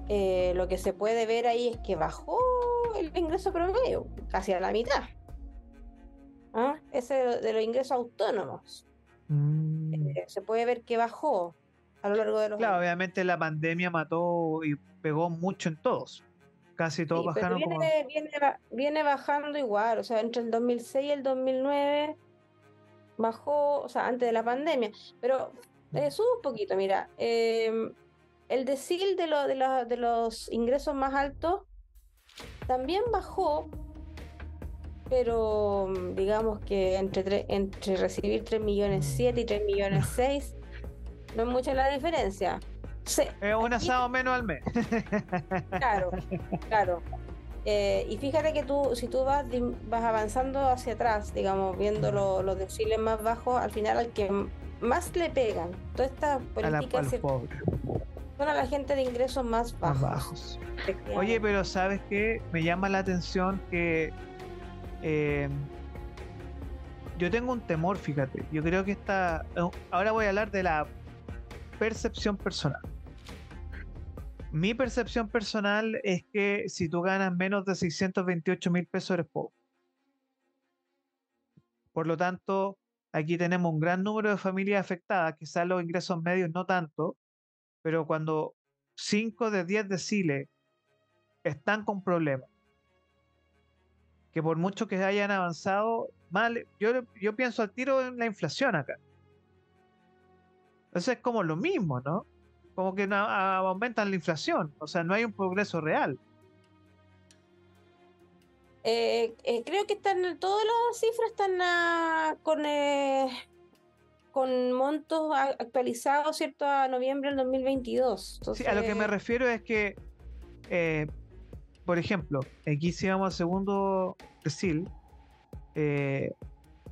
Eh, lo que se puede ver ahí es que bajó el ingreso promedio, casi a la mitad. ¿Ah? Ese de, los ingresos autónomos. Mm. Eh, se puede ver que bajó a lo largo de los Claro, años. obviamente la pandemia mató y pegó mucho en todos. Casi todos bajaron viene, como... viene, viene, bajando igual, o sea, entre el 2006 y el 2009 bajó, o sea, antes de la pandemia, pero eh, sube un poquito, mira, em, el decil de, lo, de, de los ingresos más altos también bajó, pero digamos que entre, entre recibir 3 millones 7 y 3 millones 6 no es mucha la diferencia. es un asado menos al mes. Claro, claro. Eh, y fíjate que tú, si tú vas, vas avanzando hacia atrás, digamos, viendo los deciles más bajos, al final al que más le pegan todas estas políticas son a la gente de ingresos más bajos. Oye, pero ¿sabes qué? Me llama la atención que eh, yo tengo un temor, fíjate. Yo creo que esta. Ahora voy a hablar de la percepción personal. Mi percepción personal es que si tú ganas menos de 628 mil pesos eres pobre. Por lo tanto, aquí tenemos un gran número de familias afectadas, quizás los ingresos medios no tanto, pero cuando 5 de 10 deciles están con problemas, que por mucho que hayan avanzado, mal, yo, yo pienso al tiro en la inflación acá. Entonces es como lo mismo, ¿no? Como que aumentan la inflación, o sea, no hay un progreso real. Eh, eh, creo que están todas las cifras están ah, con eh, con montos actualizados, ¿cierto? A noviembre del 2022. Sí, a lo que me refiero es que, por ejemplo, aquí si vamos al segundo decil,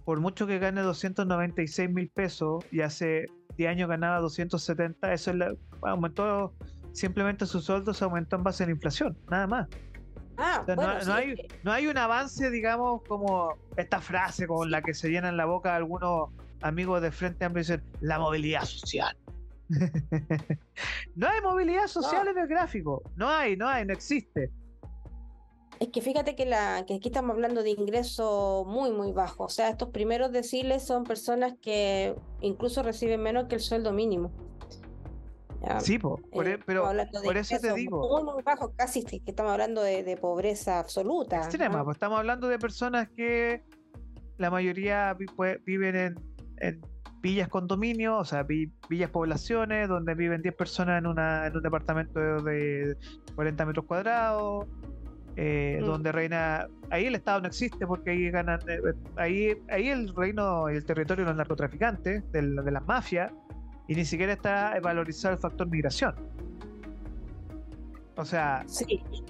por mucho que gane 296 mil pesos y hace 10 años ganaba 270, eso es aumentó, simplemente su sueldo se aumentó en base a la inflación, nada más. Ah, no, hay, no hay un avance, digamos, como esta frase con la que se llenan la boca algunos amigos de Frente Amplio dicen la movilidad social. no hay movilidad social en el gráfico. No hay, no hay, no existe. Es que fíjate que, la, que aquí estamos hablando de ingresos muy, muy bajos. O sea, estos primeros deciles son personas que incluso reciben menos que el sueldo mínimo. Sí, por, e, eh, pero por eso te digo. Muy, bajos, casi que estamos hablando de, pobreza absoluta. Extrema, pues estamos hablando de personas que la mayoría pues, viven en, en villas condominios, o sea, villas poblaciones, donde viven 10 personas en, una, en un departamento de 40 metros cuadrados, eh, mm. donde reina. Ahí el Estado no existe porque ahí ganan. Eh, ahí, ahí el reino y el territorio de los narcotraficantes, de, de las mafias, y ni siquiera está valorizado el factor migración. O sea,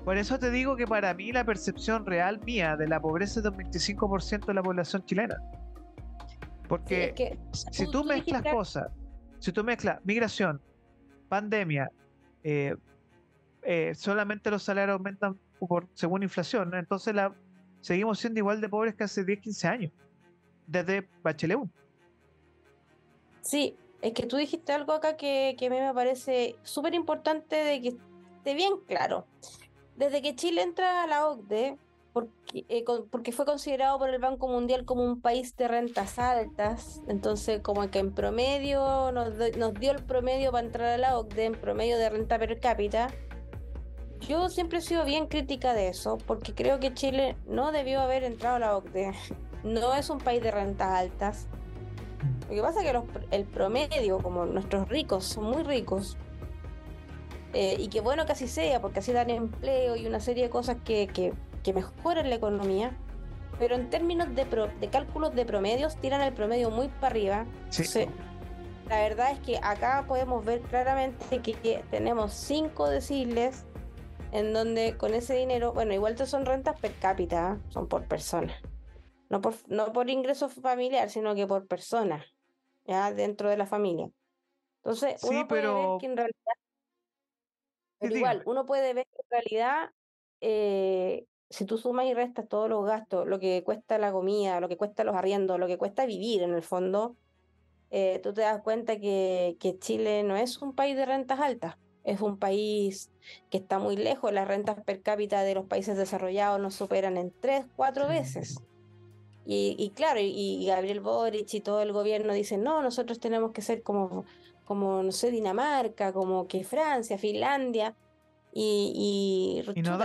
por eso te digo que para mí la percepción real mía de la pobreza es del 25% de la población chilena. Porque si tú, mezclas cosas, si tú mezclas migración, pandemia, eh, eh, solamente los salarios aumentan por, según inflación, entonces la, seguimos siendo igual de pobres que hace 10, 15 años, desde Bachelet 1. Sí, es que tú dijiste algo acá que, a mí me parece súper importante de que esté bien claro. Desde que Chile entra a la OCDE, porque, eh, porque fue considerado por el Banco Mundial como un país de rentas altas, entonces como que en promedio nos, nos dio el promedio para entrar a la OCDE, en promedio de renta per cápita, yo siempre he sido bien crítica de eso, porque creo que Chile no debió haber entrado a la OCDE. No es un país de rentas altas. Lo que pasa es que el promedio, como nuestros ricos, son muy ricos. Eh, y que bueno que así sea, porque así dan empleo y una serie de cosas que, que, que mejoran la economía. Pero en términos de, de cálculos de promedios, tiran el promedio muy para arriba. Sí. la verdad es que acá podemos ver claramente que, que tenemos cinco deciles en donde con ese dinero, bueno, igual son rentas per cápita, son por persona. No por, no por ingreso familiar, sino que por persona, ya dentro de la familia. Entonces, uno puede ver que en realidad, pero igual, uno puede ver que en realidad, eh, si tú sumas y restas todos los gastos, lo que cuesta la comida, lo que cuesta los arriendos, lo que cuesta vivir en el fondo, eh, tú te das cuenta que, que Chile no es un país de rentas altas es un país que está muy lejos, las rentas per cápita de los países desarrollados nos superan en tres, cuatro veces. Y, claro, y, Gabriel Boric y todo el gobierno dicen, no, nosotros tenemos que ser como, como, no sé, Dinamarca, como que Francia, Finlandia. y, y, no.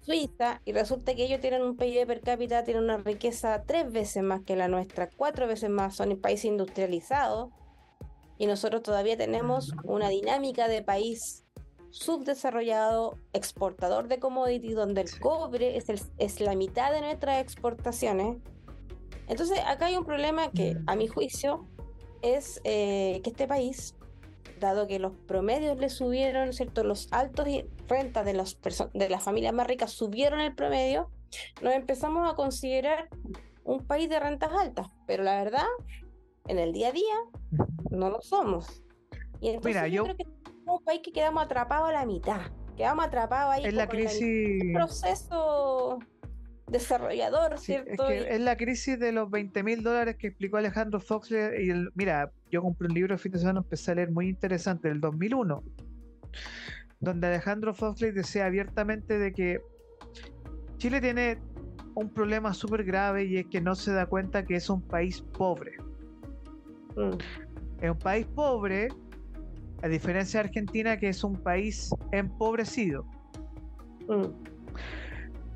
Suiza y resulta que ellos tienen un PIB per cápita, tienen una riqueza tres veces más que la nuestra, cuatro veces más, son un país industrializado y nosotros todavía tenemos una dinámica de país subdesarrollado, exportador de commodities, donde el cobre es, el, es la mitad de nuestras exportaciones. Entonces acá hay un problema que a mi juicio es eh, que este país dado que los promedios le subieron, ¿cierto? Los altos rentas de, las de las familias más ricas subieron el promedio, nos empezamos a considerar un país de rentas altas, pero la verdad, en el día a día, no lo somos. Y entonces yo, creo que es un país que quedamos atrapados a la mitad, quedamos atrapados ahí en la crisis... el proceso desarrollador, ¿cierto? Es, la crisis de los 20 mil dólares que explicó Alejandro Foxley. Y el, mira, yo compré un libro el fin de semana, empecé a leer muy interesante, del 2001, donde Alejandro Foxley decía abiertamente de que Chile tiene un problema súper grave y es que no se da cuenta que es un país pobre. Mm. Es un país pobre, a diferencia de Argentina, que es un país empobrecido. Mm.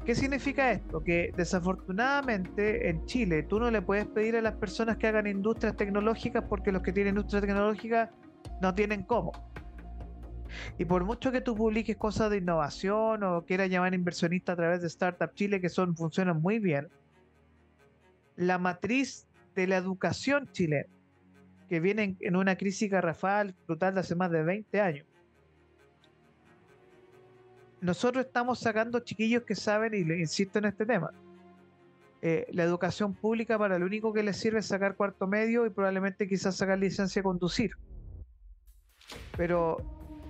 ¿Qué significa esto? Que desafortunadamente en Chile tú no le puedes pedir a las personas que hagan industrias tecnológicas porque los que tienen industrias tecnológicas no tienen cómo. Y por mucho que tú publiques cosas de innovación o quieras llamar inversionista a través de Startup Chile, que son, funcionan muy bien, la matriz de la educación chilena, que viene en una crisis garrafal brutal de hace más de 20 años, nosotros estamos sacando chiquillos que saben, y le insisto en este tema, eh, la educación pública para lo único que les sirve es sacar cuarto medio y probablemente quizás sacar licencia de conducir. Pero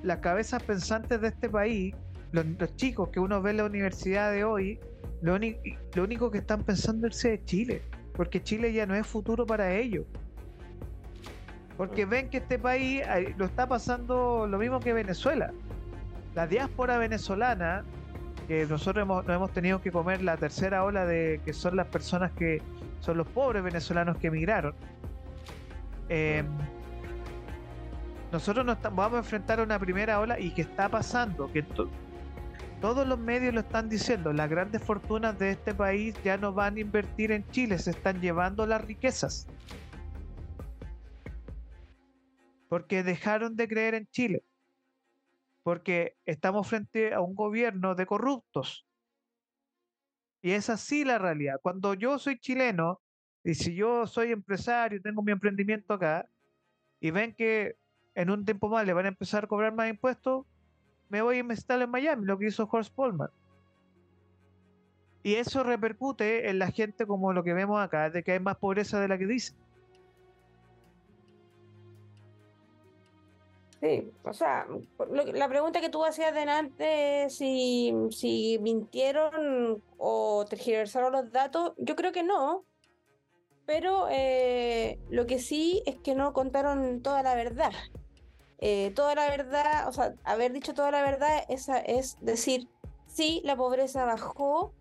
las cabezas pensantes de este país, los, chicos que uno ve en la universidad de hoy, lo, lo único que están pensando es de Chile, porque Chile ya no es futuro para ellos. Porque ven que este país lo está pasando lo mismo que Venezuela la diáspora venezolana, que nosotros hemos, hemos tenido que comer la tercera ola de que son las personas que son los pobres venezolanos que emigraron. Em, nosotros nos vamos a enfrentar a una primera ola y que está pasando, que todos los medios lo están diciendo, las grandes fortunas de este país ya no van a invertir en Chile, se están llevando las riquezas. Porque dejaron de creer en Chile porque estamos frente a un gobierno de corruptos. Y es así la realidad. Cuando yo soy chileno y si yo soy empresario, tengo mi emprendimiento acá, y ven que en un tiempo más le van a empezar a cobrar más impuestos, me voy a instalar en Miami, lo que hizo Horst Polman. Y eso repercute en la gente como lo que vemos acá, de que hay más pobreza de la que dicen. Sí, o sea, la pregunta que tú hacías delante, si, si mintieron o tergiversaron los datos, yo creo que no. Pero eh, lo que sí es que no contaron toda la verdad. Eh, toda la verdad, o sea, haber dicho toda la verdad esa es decir, sí, la pobreza bajó,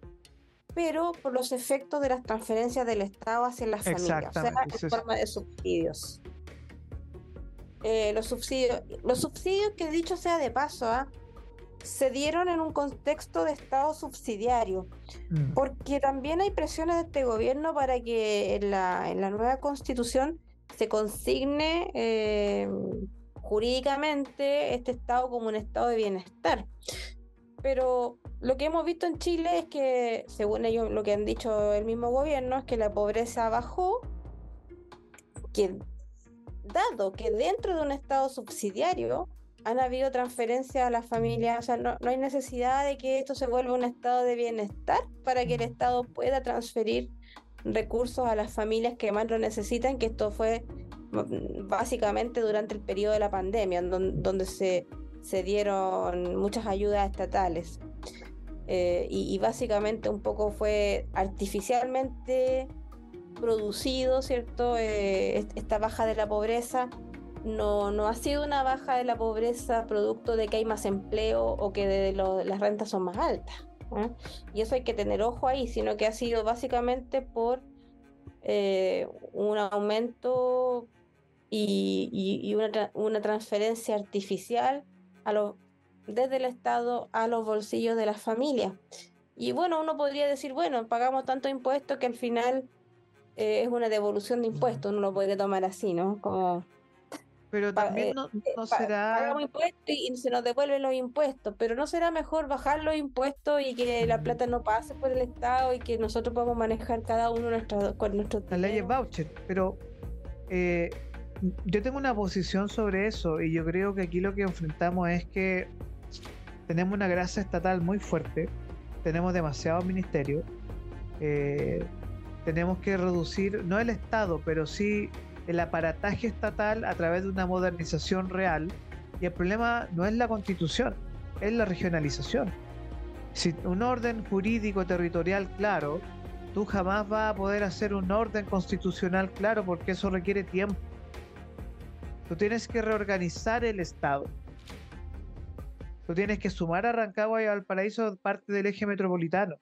pero por los efectos de las transferencias del Estado hacia las familias, o sea, en forma de subsidios. Eh, los subsidios, los subsidios que dicho sea de paso, ¿ah? se dieron en un contexto de Estado subsidiario, mm. porque también hay presiones de este gobierno para que en la, en la nueva constitución se consigne eh, jurídicamente este Estado como un Estado de bienestar. Pero lo que hemos visto en Chile es que, según ellos, lo que han dicho el mismo gobierno, es que la pobreza bajó, que dado que dentro de un Estado subsidiario han habido transferencias a las familias, o sea, no, hay necesidad de que esto se vuelva un estado de bienestar para que el Estado pueda transferir recursos a las familias que más lo necesitan, que esto fue mm, básicamente durante el periodo de la pandemia, donde, se, se dieron muchas ayudas estatales. Eh, y, básicamente un poco fue artificialmente producido, ¿cierto? Eh, esta baja de la pobreza no, no ha sido una baja de la pobreza producto de que hay más empleo o que las rentas son más altas. Y eso hay que tener ojo ahí, sino que ha sido básicamente por eh, un aumento y, una, una, transferencia artificial desde el Estado a los bolsillos de las familias. Y bueno, uno podría decir, bueno, pagamos tanto impuesto que al final eh, es una devolución de impuestos, uno lo podría tomar así, ¿no? Como pero también no, no será. Pagamos impuestos y se nos devuelven los impuestos, pero no será mejor bajar los impuestos y que la plata no pase por el Estado y que nosotros podamos manejar cada uno nuestra, con nuestro. La ley es voucher, pero eh, yo tengo una posición sobre eso y yo creo que aquí lo que enfrentamos es que tenemos una grasa estatal muy fuerte, tenemos demasiados ministerios, eh, tenemos que reducir, no el Estado, pero sí el aparataje estatal a través de una modernización real. Y el problema no es la constitución, es la regionalización. Si un orden jurídico territorial claro, tú jamás vas a poder hacer un orden constitucional claro porque eso requiere tiempo. Tú tienes que reorganizar el Estado. Tú tienes que sumar a Rancagua y a Valparaíso parte del eje metropolitano.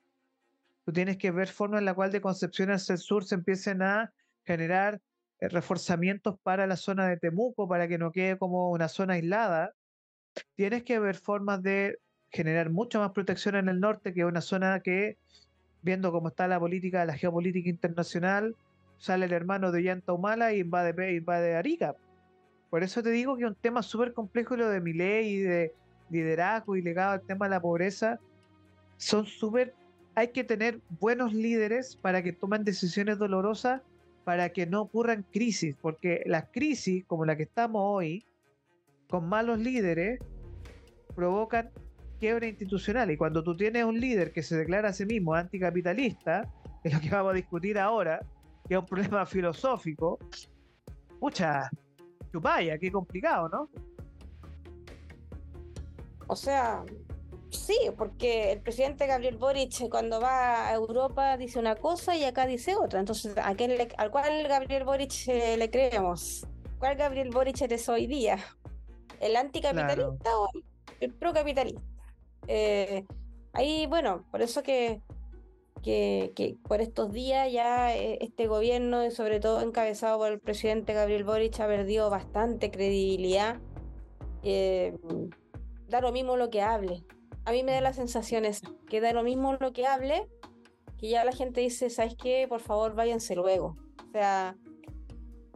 Tú tienes que ver formas en la cual de Concepción hacia el sur se empiecen a generar eh, reforzamientos para la zona de Temuco para que no quede como una zona aislada, tienes que ver formas de generar mucha más protección en el norte, que una zona que, viendo cómo está la política, la geopolítica internacional, sale el hermano de Yanta Humala y invade, invade Arica. Por eso te digo que es un tema súper complejo lo de mi ley y de liderazgo y legado al tema de la pobreza. Son súper. Hay que tener buenos líderes para que tomen decisiones dolorosas para que no ocurran crisis, porque las crisis como la que estamos hoy, con malos líderes, provocan quiebra institucional. Y cuando tú tienes un líder que se declara a sí mismo anticapitalista, es lo que vamos a discutir ahora, que es un problema filosófico, mucha chupaya, qué complicado, ¿no? O sea, Sí, porque el presidente Gabriel Boric cuando va a Europa dice una cosa y acá dice otra. Entonces, ¿a quién ¿al cual Gabriel Boric eh, le creemos? ¿Cuál Gabriel Boric eres hoy día? ¿El anticapitalista o el procapitalista? Eh, ahí, bueno, por eso que, que, que, por estos días ya eh, este gobierno, y sobre todo encabezado por el presidente Gabriel Boric, ha perdido bastante credibilidad. da lo mismo lo que hable a mí me da la sensación esa, que da lo mismo lo que hable, que ya la gente dice, ¿sabes qué? Por favor, váyanse luego. O sea,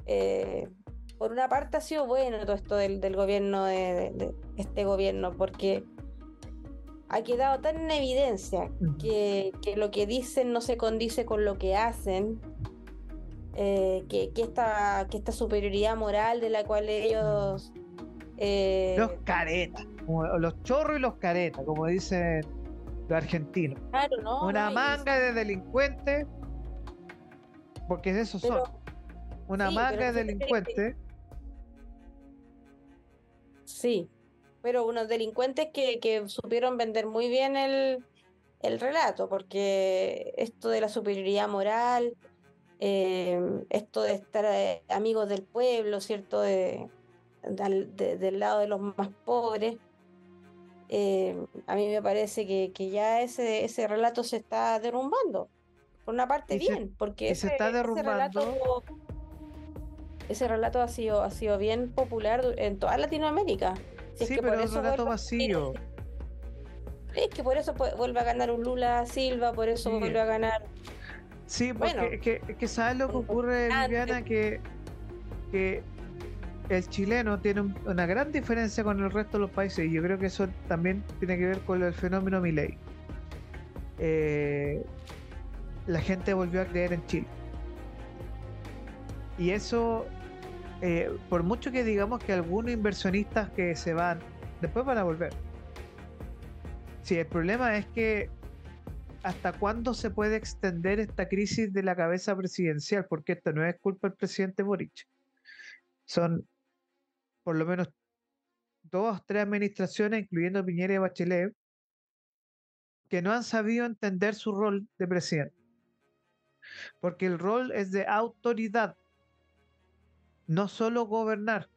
eh, por una parte ha sido bueno todo esto del, gobierno, de, este gobierno, porque ha quedado tan en evidencia que, lo que dicen no se condice con lo que hacen, eh, que, esta, que esta superioridad moral de la cual ellos... Eh, los caretas los chorros y los caretas, como dicen los argentinos. Una manga de delincuentes, porque de eso son. Una manga de delincuentes. Sí, pero unos delincuentes que, supieron vender muy bien el, relato, porque esto de la superioridad moral, eh, esto de estar eh, amigos del pueblo, ¿cierto? de, del lado de los más pobres, eh, a mí me parece que, ya ese, ese relato se está derrumbando. Por una parte, bien, porque ese, está derrumbando. Ese relato, ha sido, ha sido bien popular en toda Latinoamérica. sí, pero es un relato vacío. Es que por eso vuelve a ganar un Lula Silva, por eso vuelve a ganar. Sí, porque bueno, que, que, sabes lo que ocurre, Viviana, que, que el chileno tiene una gran diferencia con el resto de los países y yo creo que eso también tiene que ver con el fenómeno Milley. Eh, la gente volvió a creer en Chile. Y eso, eh, por mucho que digamos que algunos inversionistas que se van, después van a volver. Sí, el problema es que hasta cuándo se puede extender esta crisis de la cabeza presidencial, porque esto no es culpa del presidente Boric. Son por lo menos dos, tres administraciones, incluyendo Piñera y Bachelet, que no han sabido entender su rol de presidente. Porque el rol es de autoridad, no solo gobernar.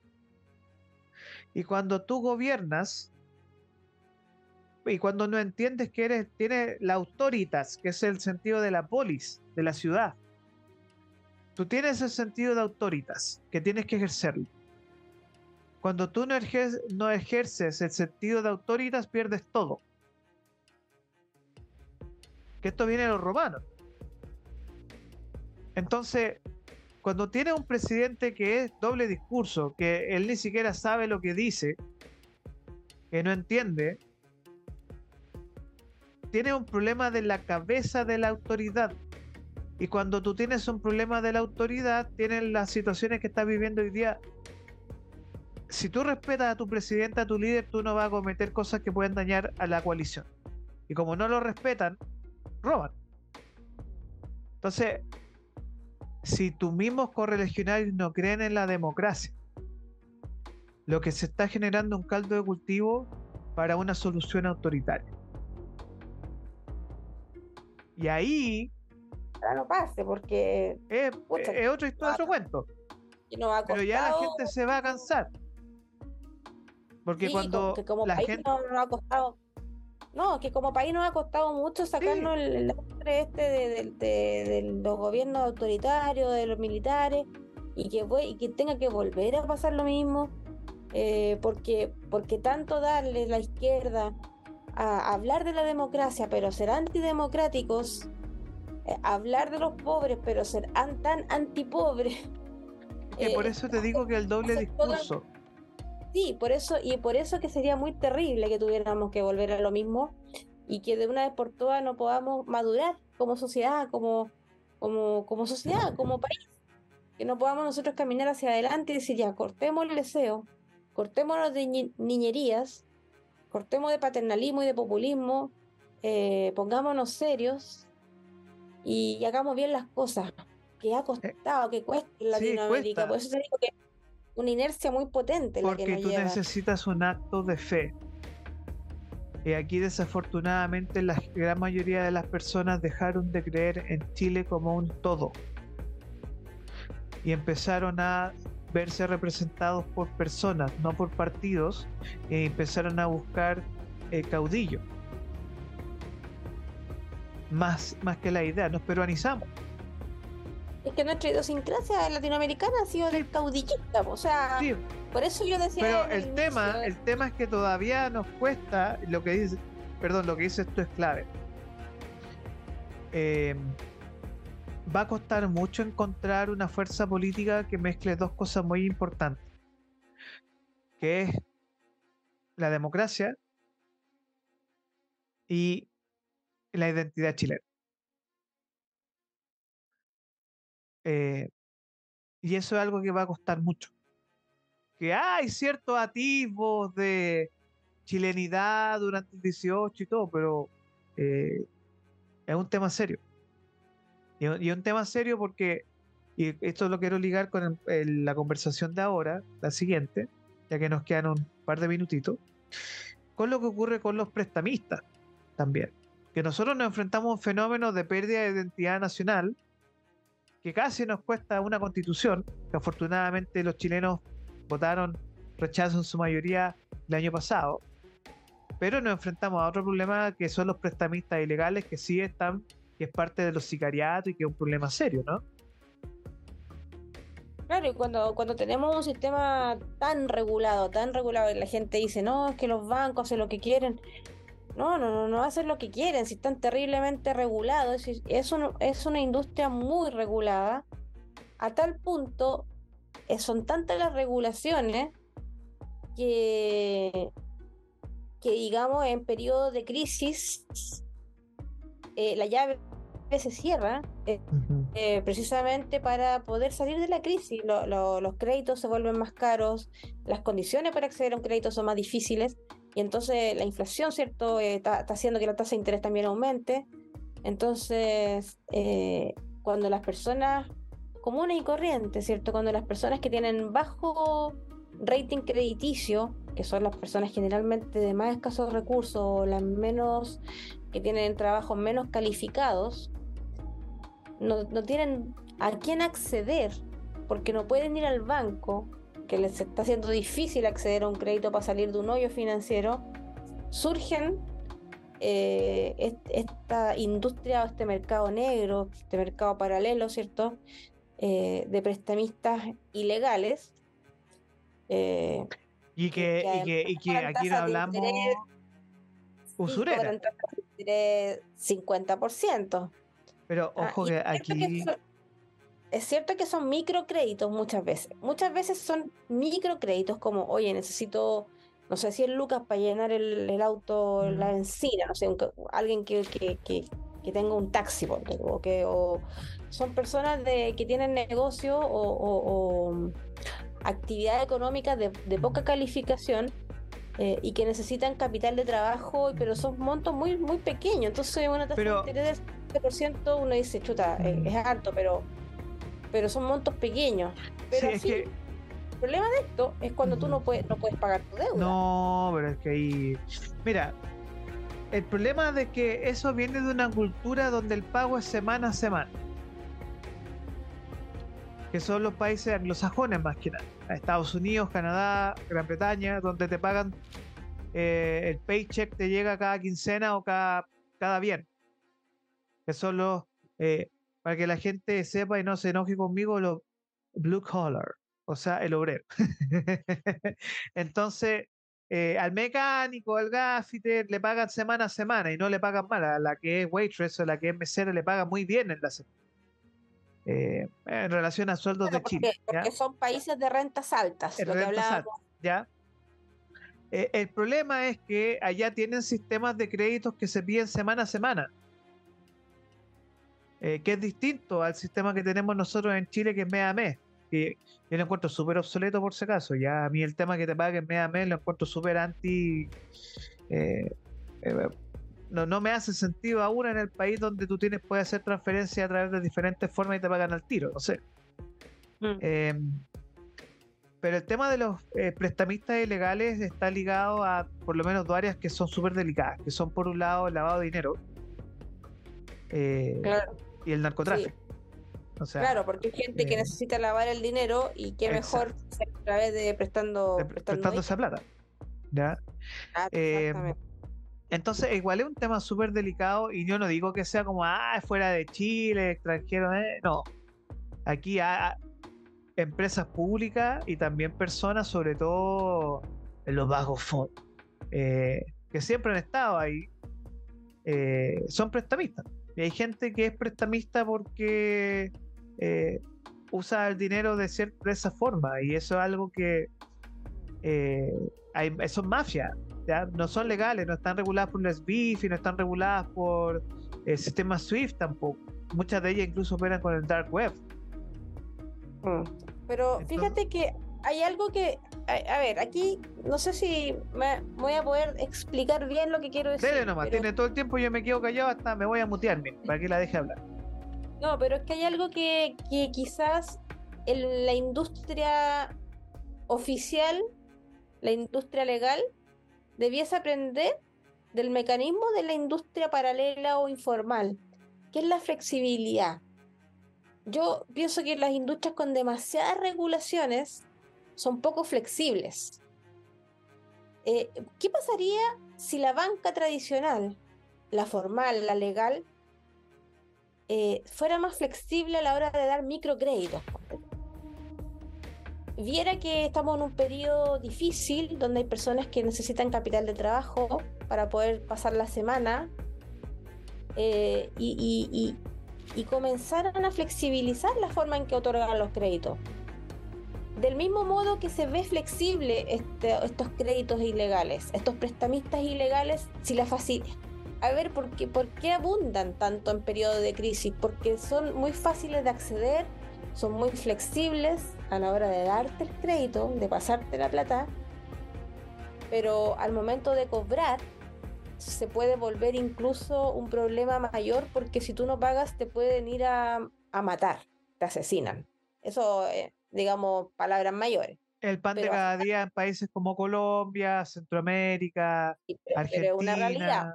Y cuando tú gobiernas, y cuando no entiendes que eres, tienes la autoritas, que es el sentido de la polis, de la ciudad. Tú tienes el sentido de autoritas, que tienes que ejercerlo Cuando tú no, ejerces el sentido de autoridad, pierdes todo. Que esto viene de los romanos. Entonces, cuando tiene un presidente que es doble discurso, que él ni siquiera sabe lo que dice, que no entiende, tiene un problema de la cabeza de la autoridad. Y cuando tú tienes un problema de la autoridad, tienes las situaciones que estás viviendo hoy día. Si tú respetas a tu presidente, a tu líder, tú no vas a cometer cosas que pueden dañar a la coalición. Y como no lo respetan, roban. Entonces, si tus mismos correligionarios no creen en la democracia, lo que se está generando un caldo de cultivo para una solución autoritaria. Y ahí. no pase, porque. Es, otro, otro cuento. Pero ya la gente se va a cansar. Porque cuando como la gente. No, ha costado. No, que como país nos ha costado mucho sacarnos el, este de, los gobiernos autoritarios, de los militares, y que, y que tenga que volver a pasar lo mismo, eh, porque, porque tanto darle la izquierda a hablar de la democracia, pero ser antidemocráticos, eh, hablar de los pobres, pero ser tan antipobres. Que por eh, eso te digo que el doble discurso. Sí, por eso, y por eso que sería muy terrible que tuviéramos que volver a lo mismo y que de una vez por todas no podamos madurar como sociedad, como, como, como sociedad, como país. Que no podamos nosotros caminar hacia adelante y decir, ya, cortemos el deseo, cortémonos de niñerías, cortemos de paternalismo y de populismo, eh, pongámonos serios y, hagamos bien las cosas. Que ha costado, que cuesta en Latinoamérica. Por eso te digo que una inercia muy potente. Porque que tú necesitas un acto de fe. Y aquí desafortunadamente la gran mayoría de las personas dejaron de creer en Chile como un todo. Y empezaron a verse representados por personas, no por partidos, y empezaron a buscar eh, caudillo. Más, más que la idea, nos peruanizamos. Es que nuestra idiosincrasia latinoamericana ha sido del caudillista, o sea, por eso yo decía. Pero el, tema, el tema es que todavía nos cuesta, lo que dice, perdón, lo que dice esto es clave. Em, va a costar mucho encontrar una fuerza política que mezcle dos cosas muy importantes, que es la democracia y la identidad chilena. Eh, y eso es algo que va a costar mucho. Que hay ciertos atisbos de chilenidad durante el 18 y todo, pero eh, es un tema serio. Y, es un tema serio porque, y esto lo quiero ligar con la conversación de ahora, la siguiente, ya que nos quedan un par de minutitos, con lo que ocurre con los prestamistas también. Que nosotros nos enfrentamos a un fenómeno de pérdida de identidad nacional que casi nos cuesta una constitución, que afortunadamente los chilenos votaron rechazo en su mayoría el año pasado, pero nos enfrentamos a otro problema que son los prestamistas ilegales que sí están, que es parte de los sicariatos y que es un problema serio, ¿no? Claro, y cuando, cuando tenemos un sistema tan regulado, tan regulado, y la gente dice, no, es que los bancos hacen lo que quieren, no, no, no, no hacen lo que quieren, si están terriblemente regulados. Es, es una industria muy regulada, a tal punto, eh, son tantas las regulaciones que, que digamos, en periodo de crisis, eh, la llave se cierra eh, precisamente para poder salir de la crisis. los créditos se vuelven más caros, las condiciones para acceder a un crédito son más difíciles y entonces la inflación, ¿cierto?, eh, está, haciendo que la tasa de interés también aumente. Entonces, eh, cuando las personas comunes y corrientes, ¿cierto? Cuando las personas que tienen bajo rating crediticio, que son las personas generalmente de más escasos recursos o las menos que tienen trabajos menos calificados, no, no tienen a quién acceder porque no pueden ir al banco que les está haciendo difícil acceder a un crédito para salir de un hoyo financiero, surgen eh, esta industria, este mercado negro, este mercado paralelo, ¿cierto? Eh, de prestamistas ilegales. Eh, Y que, y que, y que aquí hablamos usurera. 50%. Pero ah, ojo que aquí... es cierto que son microcréditos muchas veces. Muchas veces son microcréditos como, oye, necesito, no sé, si es Lucas para llenar el, auto, la benzina, no sé, alguien que, que, que, tenga un taxi, o que o son personas de, que tienen negocio o, o, actividad económica de, de poca calificación eh, y que necesitan capital de trabajo, pero son montos muy muy pequeños. Entonces, una tasa de interés del 7%, uno dice, chuta, eh, mm. es alto, pero pero son montos pequeños. Pero sí, el problema de esto es cuando tú no puedes, no puedes pagar tu deuda. No, pero es que ahí. Mira, el problema de que eso viene de una cultura donde el pago es semana a semana. Que son los países anglosajones más que nada. Estados Unidos, Canadá, Gran Bretaña, donde te pagan eh, el paycheck te llega cada quincena o cada, cada viernes. Que son los, eh, para que la gente sepa y no se enoje conmigo, los blue collar, o sea, el obrero. Entonces, eh, al mecánico, al gaffiter, le pagan semana a semana y no le pagan mal. A la que es waitress o la que es mesera le pagan muy bien en la semana. Eh, en relación a sueldos de Chile. Porque son países de rentas altas, lo que ¿ya? Eh, el problema es que allá tienen sistemas de créditos que se piden semana a semana, eh, que es distinto al sistema que tenemos nosotros en Chile, que es mes a mes. Que yo lo encuentro súper obsoleto por si acaso. Ya a mí el tema que te paguen mes a mes lo encuentro súper anti no, no me hace sentido aún en el país donde tú tienes, puedes hacer transferencias a través de diferentes formas y te pagan al tiro, no sé. Mm. Em, pero el tema de los eh, prestamistas ilegales está ligado a por lo menos dos áreas que son súper delicadas, que son por un lado el lavado de dinero eh, y el narcotráfico. claro, porque hay gente que eh, necesita lavar el dinero y qué mejor a través de prestando, prestando, esa plata. ¿ya? Em, entonces, igual es un tema súper delicado y yo no digo que sea como, ah, fuera de Chile, extranjero, eh", no. Aquí hay empresas públicas y también personas, sobre todo en los bajos fondos, eh, que siempre han estado ahí, eh, son prestamistas. Y hay gente que es prestamista porque usa el dinero de, cierta, esa forma y eso es algo que hay, eso es mafia no son legales, no están reguladas por la SBIF y no están reguladas por el sistema SWIFT tampoco. Muchas de ellas incluso operan con el dark web. Mm. Pero fíjate que hay algo que, a, ver, aquí no sé si me voy a poder explicar bien lo que quiero decir. Dele nomás, tiene todo el tiempo, yo me quedo callado hasta me voy a mutearme para que la deje hablar. No, pero es que hay algo que, que quizás en la industria oficial, la industria legal, debiese aprender del mecanismo de la industria paralela o informal, que es la flexibilidad. Yo pienso que las industrias con demasiadas regulaciones son poco flexibles. Eh, ¿Qué pasaría si la banca tradicional, la formal, la legal, eh, fuera más flexible a la hora de dar microcréditos? viera que estamos en un periodo difícil donde hay personas que necesitan capital de trabajo para poder pasar la semana eh, y, comenzaran a flexibilizar la forma en que otorgan los créditos. Del mismo modo que se ve flexible este, estos créditos ilegales, estos prestamistas ilegales, si la facilita. A ver, ¿por qué, ¿por qué abundan tanto en periodo de crisis? Porque son muy fáciles de acceder, son muy flexibles, a la hora de darte el crédito, de pasarte la plata, pero al momento de cobrar se puede volver incluso un problema mayor porque si tú no pagas te pueden ir a, matar, te asesinan. Eso, eh, digamos, palabras mayores. El pan de cada día en países como Colombia, Centroamérica, Argentina. Pero es una realidad.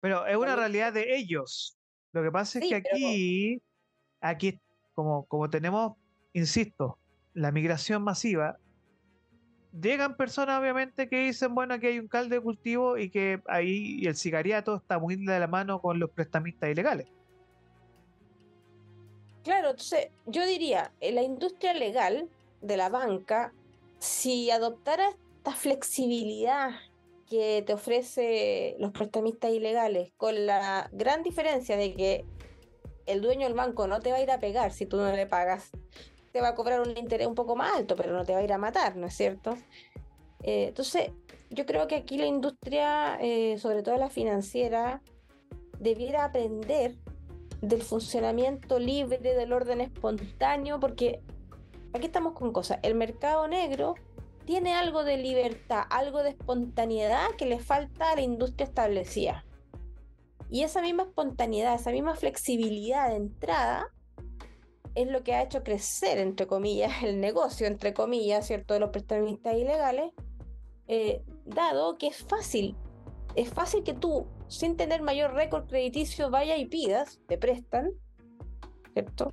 Pero es una realidad de ellos. Lo que pasa es que aquí, aquí como, como tenemos, insisto, la migración masiva, llegan personas obviamente que dicen, bueno, aquí hay un caldo de cultivo y que ahí el cigariato está muy de la mano con los prestamistas ilegales. Claro, entonces yo diría, en la industria legal de la banca, si adoptara esta flexibilidad que te ofrece los prestamistas ilegales, con la gran diferencia de que el dueño del banco no te va a ir a pegar si tú no le pagas. Te va a cobrar un interés un poco más alto, pero no te va a ir a matar, ¿no es cierto? Eh, entonces, yo creo que aquí la industria, eh, sobre todo la financiera, debiera aprender del funcionamiento libre, del orden espontáneo, porque aquí estamos con cosas. El mercado negro tiene algo de libertad, algo de espontaneidad que le falta a la industria establecida. Y esa misma espontaneidad, esa misma flexibilidad de entrada es lo que ha hecho crecer, entre comillas, el negocio, entre comillas, ¿cierto?, de los prestamistas ilegales, eh, dado que es fácil. Es fácil que tú, sin tener mayor récord crediticio, vayas y pidas, te prestan, ¿cierto?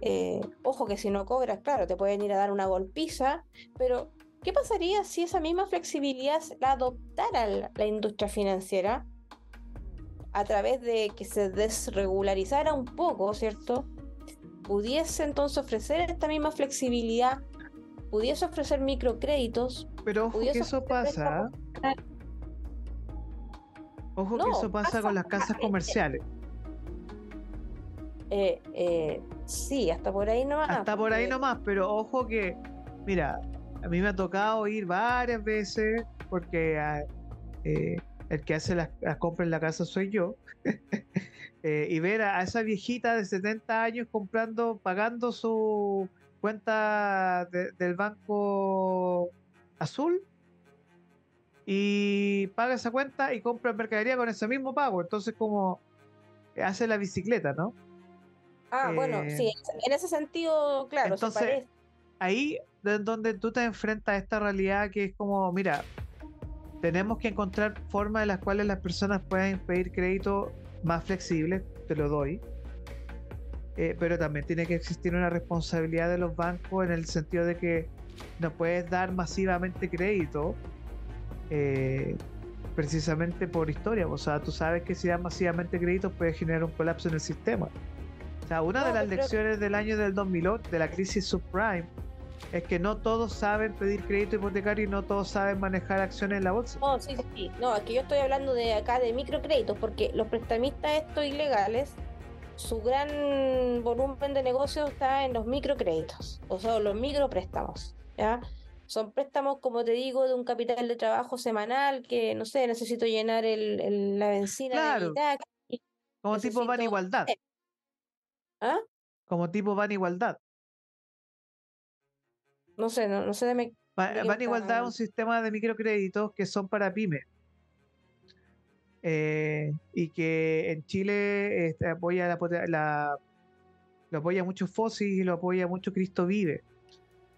Eh, ojo que si no cobras, claro, te pueden ir a dar una golpiza, pero ¿qué pasaría si esa misma flexibilidad la adoptara la industria financiera? a través de que se desregularizara un poco, ¿cierto? Pudiese entonces ofrecer esta misma flexibilidad, pudiese ofrecer microcréditos. Pero ojo que eso pasa. Ojo que eso pasa, con las casas comerciales. Eh, eh, sí, hasta por ahí nomás. Hasta por ahí nomás, pero ojo que, mira, a mí me ha tocado ir varias veces porque ah, eh, el que hace las, compras en la casa soy yo, eh, y ver a, esa viejita de 70 años comprando, pagando su cuenta del banco azul y paga esa cuenta y compra mercadería con ese mismo pago. Entonces, como hace la bicicleta, ¿no? Ah, bueno, eh, sí, en ese sentido, claro. Entonces, ahí es donde tú te enfrentas a esta realidad que es como, mira, tenemos que encontrar formas en las cuales las personas puedan pedir crédito más flexibles, te lo doy. Eh, pero también tiene que existir una responsabilidad de los bancos en el sentido de que no puedes dar masivamente crédito eh, precisamente por historia. O sea, tú sabes que si das masivamente crédito puede generar un colapso en el sistema. O sea, una de las lecciones del año del 2008, de la crisis subprime, es que no todos saben pedir crédito hipotecario y no todos saben manejar acciones en la bolsa. No, sí, sí. No, que yo estoy hablando de acá de microcréditos, porque los prestamistas estos ilegales, su gran volumen de negocio está en los microcréditos, o sea, los micropréstamos, ¿ya? Son préstamos, como te digo, de un capital de trabajo semanal que, no sé, necesito llenar el, la benzina claro. Como tipo van igualdad. ¿Ah? Como tipo van igualdad. No sé, no, no sé de... Me, van igualdad a un sistema de microcréditos que son para pymes. Eh, y que en Chile este, apoya la, lo apoya mucho FOSI y lo apoya mucho Cristo Vive,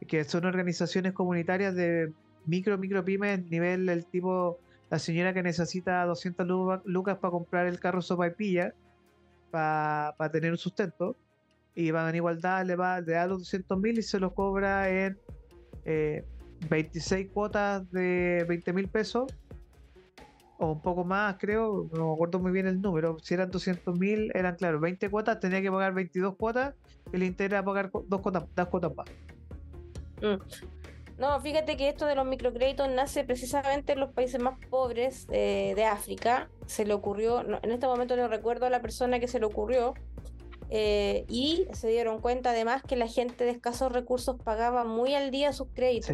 que son organizaciones comunitarias de micro, micro pymes, nivel del tipo, la señora que necesita 200 lucas para comprar el carro sopa y pilla, para tener un sustento, y van en igualdad, le, va, le da los 200 mil y se lo cobra en 26 eh, cuotas de 20 mil pesos, o un poco más, creo, no me acuerdo muy bien el número. Si eran 200 mil, eran, claro, 20 cuotas, tenía que pagar 22 cuotas, y le interesa pagar dos cuotas, dos cuotas más. Mm. No, fíjate que esto de los microcréditos nace precisamente en los países más pobres eh, de África. Se le ocurrió, en este momento no recuerdo a la persona que se le ocurrió, eh, y se dieron cuenta además que la gente de escasos recursos pagaba muy al día sus créditos.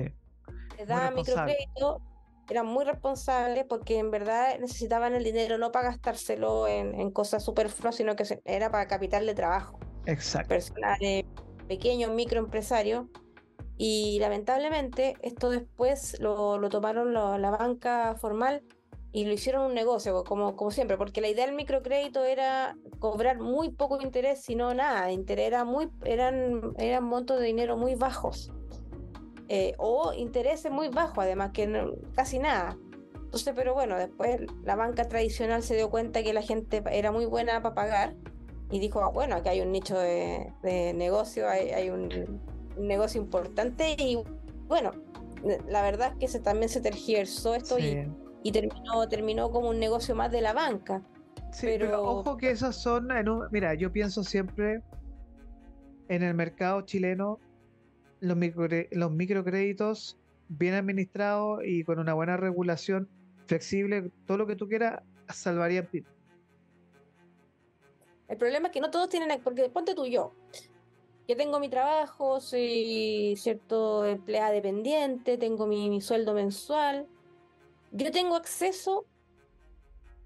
Les daban microcrédito, eran muy responsables porque en verdad necesitaban el dinero no para gastárselo en, cosas superfluas, sino que era para capital de trabajo. Exacto. Personales, pequeños, microempresarios. Y lamentablemente esto después lo, lo tomaron la banca formal y lo hicieron un negocio, como, como siempre, porque la idea del microcrédito era cobrar muy poco interés, sino nada de interés, era muy, eran, eran montos de dinero muy bajos, eh, o intereses muy bajos, además que casi nada. Entonces, pero bueno, después la banca tradicional se dio cuenta que la gente era muy buena para pagar y dijo, ah, bueno, aquí hay un nicho de, negocio, hay, un, negocio importante y bueno, la verdad es que se, también se tergiversó esto y y terminó, terminó como un negocio más de la banca. Sí, pero, ojo que esas son, mira, yo pienso siempre en el mercado chileno, los, los microcréditos bien administrado y con una buena regulación flexible, todo lo que tú quieras, salvaría PIB. El problema es que no todos tienen, porque ponte tú yo, que tengo mi trabajo, soy cierto empleada dependiente, tengo mi, sueldo mensual, yo tengo acceso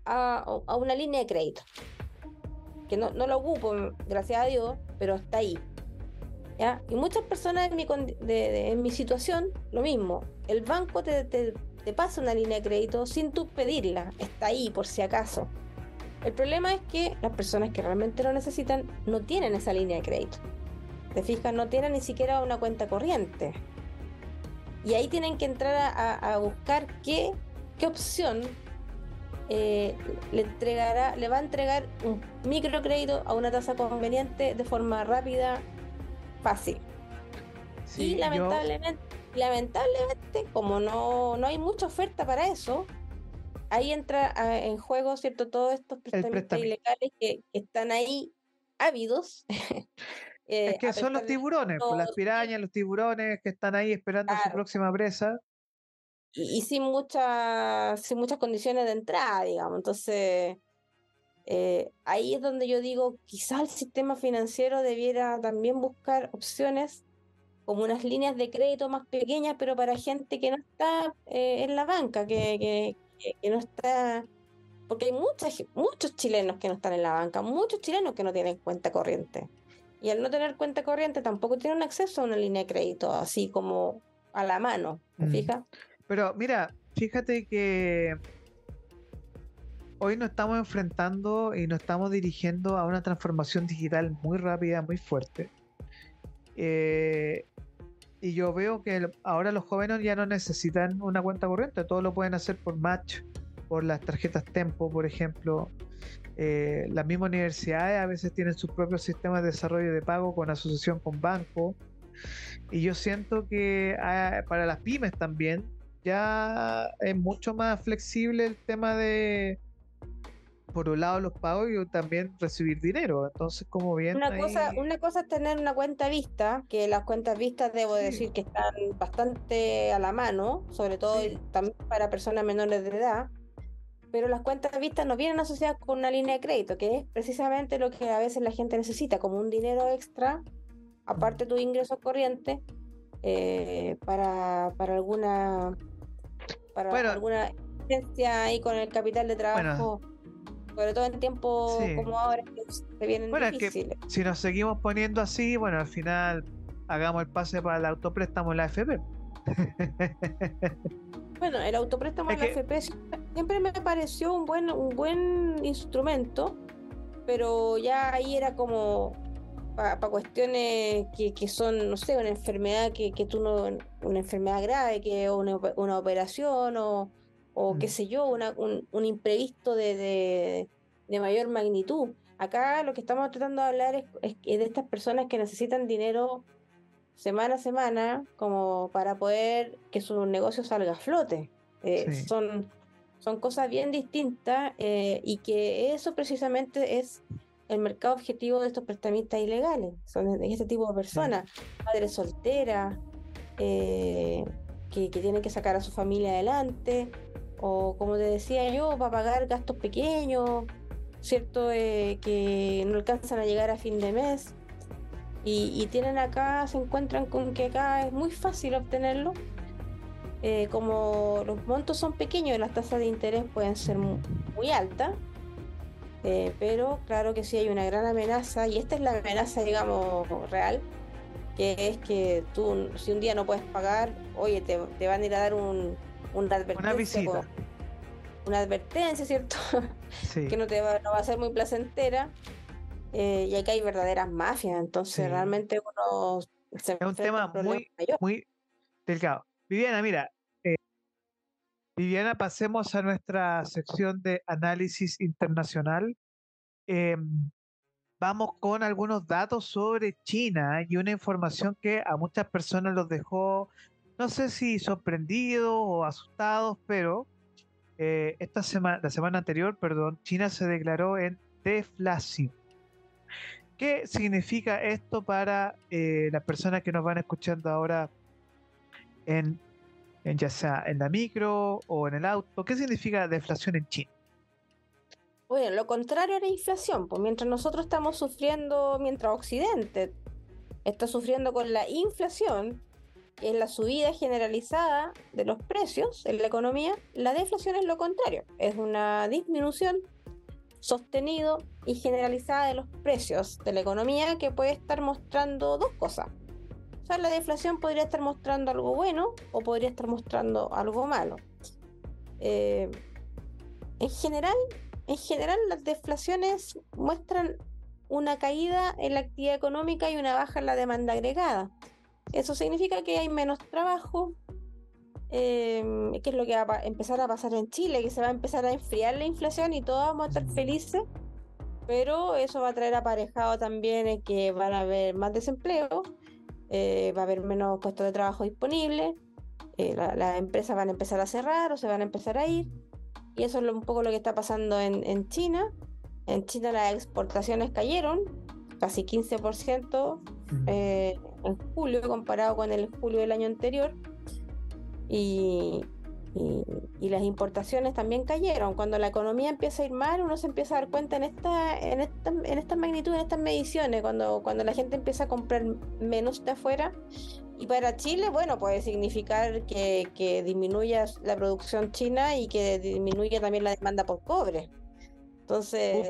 a, una línea de crédito, que no, no lo ocupo, gracias a Dios, pero está ahí. ¿ya? Y muchas personas en mi, en mi situación, lo mismo, el banco te, te, te pasa una línea de crédito sin tú pedirla, está ahí por si acaso. El problema es que las personas que realmente lo necesitan no tienen esa línea de crédito. Te fijas, no tienen ni siquiera una cuenta corriente. Y ahí tienen que entrar a, buscar qué, qué opción eh, le entregará, le va a entregar un microcrédito a una tasa conveniente de forma rápida, fácil. y lamentablemente, lamentablemente, como no, no hay mucha oferta para eso, ahí entra en juego, ¿cierto? Todos estos prestamistas ilegales que, están ahí ávidos. es eh, que son los tiburones, pues, las pirañas, los tiburones que están ahí esperando su próxima presa. Y, sin, muchas sin muchas condiciones de entrada, digamos. Entonces, eh, ahí es donde yo digo, quizá el sistema financiero debiera también buscar opciones como unas líneas de crédito más pequeñas, pero para gente que no está eh, en la banca, que, que, no está, porque hay muchas, muchos chilenos que no están en la banca, muchos chilenos que no tienen cuenta corriente. Y al no tener cuenta corriente tampoco tienen acceso a una línea de crédito así como a la mano, ¿te mm. fijas? Pero mira, fíjate que hoy nos estamos enfrentando y nos estamos dirigiendo a una transformación digital muy rápida, muy fuerte. Eh, y yo veo que ahora los jóvenes ya no necesitan una cuenta corriente, todo lo pueden hacer por Match, por las tarjetas Tempo, por ejemplo. Eh, las mismas universidades a veces tienen sus propios sistemas de desarrollo de pago con asociación con banco. Y yo siento que ah, para las pymes también ya es mucho más flexible el tema de, por un lado los pagos y también recibir dinero. Entonces, como bien. Una, cosa, una cosa es tener una cuenta vista, que las cuentas vistas debo decir que están bastante a la mano, sobre todo también para personas menores de edad. Pero las cuentas vistas no vienen asociadas con una línea de crédito, que es precisamente lo que a veces la gente necesita, como un dinero extra, aparte de tu ingreso corriente, eh, para, para alguna para alguna emergencia ahí con el capital de trabajo sobre todo en tiempos como ahora que se vienen bueno, difíciles. que si nos seguimos poniendo así, bueno, al final hagamos el pase para el autopréstamo en la FP. bueno, el autopréstamo en la FP siempre me pareció un buen, un buen instrumento, pero ya ahí era como para cuestiones que, que, son, no sé, una enfermedad que, que tú no, una enfermedad grave, que una, una operación o o qué mm. sé yo, un, un, imprevisto de, de, mayor magnitud. Acá lo que estamos tratando de hablar es, de estas personas que necesitan dinero semana a semana como para poder que su negocio salga a flote. Eh, son, son cosas bien distintas eh, y que eso precisamente es el mercado objetivo de estos prestamistas ilegales. Son este tipo de personas, madres solteras, eh, que, que, tienen que sacar a su familia adelante, o como te decía yo, para pagar gastos pequeños, ¿cierto? Que no alcanzan a llegar a fin de mes. Y, tienen acá, se encuentran con que acá es muy fácil obtenerlo. Eh, como los montos son pequeños y las tasas de interés pueden ser muy, altas, eh, pero claro que sí hay una gran amenaza, y esta es la amenaza, digamos, real, que es que tú, si un día no puedes pagar, oye, te, te van a ir a dar un, una advertencia. Una advertencia, ¿cierto? que no te va, no va a ser muy placentera. Eh, y aquí hay verdaderas mafias, entonces realmente uno se Es un tema muy, muy delicado. Viviana, mira, eh, Viviana, pasemos a nuestra sección de análisis internacional. Em, vamos con algunos datos sobre China y una información que a muchas personas los dejó no sé si sorprendidos o asustados, pero eh, esta semana, la semana anterior, perdón, China se declaró en deflación. ¿Qué significa esto para eh, las personas que nos van escuchando ahora en ya sea en la micro o en el auto. ¿Qué significa deflación en China? Bueno, lo contrario a la inflación, pues mientras nosotros estamos sufriendo, mientras Occidente está sufriendo con la inflación, que es la subida generalizada de los precios en la economía, la deflación es lo contrario, es una disminución sostenido y generalizada de los precios de la economía que puede estar mostrando dos cosas. O sea, la deflación podría estar mostrando algo bueno o podría estar mostrando algo malo. Eh, en general, en general, las deflaciones muestran una caída en la actividad económica y una baja en la demanda agregada. Eso significa que hay menos trabajo, eh, que es lo que va a empezar a pasar en Chile, que se va a empezar a enfriar la inflación y todos vamos a estar felices, pero eso va a traer aparejado también que van a haber más desempleo, eh, va a haber menos puestos de trabajo disponibles, eh, las empresas van a empezar a cerrar o se van a empezar a ir. Y eso es un poco lo que está pasando en, China. En China las exportaciones cayeron casi 15% eh, en julio comparado con el julio del año anterior. Y, y, las importaciones también cayeron. Cuando la economía empieza a ir mal, uno se empieza a dar cuenta en esta, en esta, en esta magnitud, en estas mediciones, cuando, cuando la gente empieza a comprar menos de afuera. Y para Chile, bueno, puede significar que, que disminuya la producción china y que disminuya también la demanda por cobre. Entonces,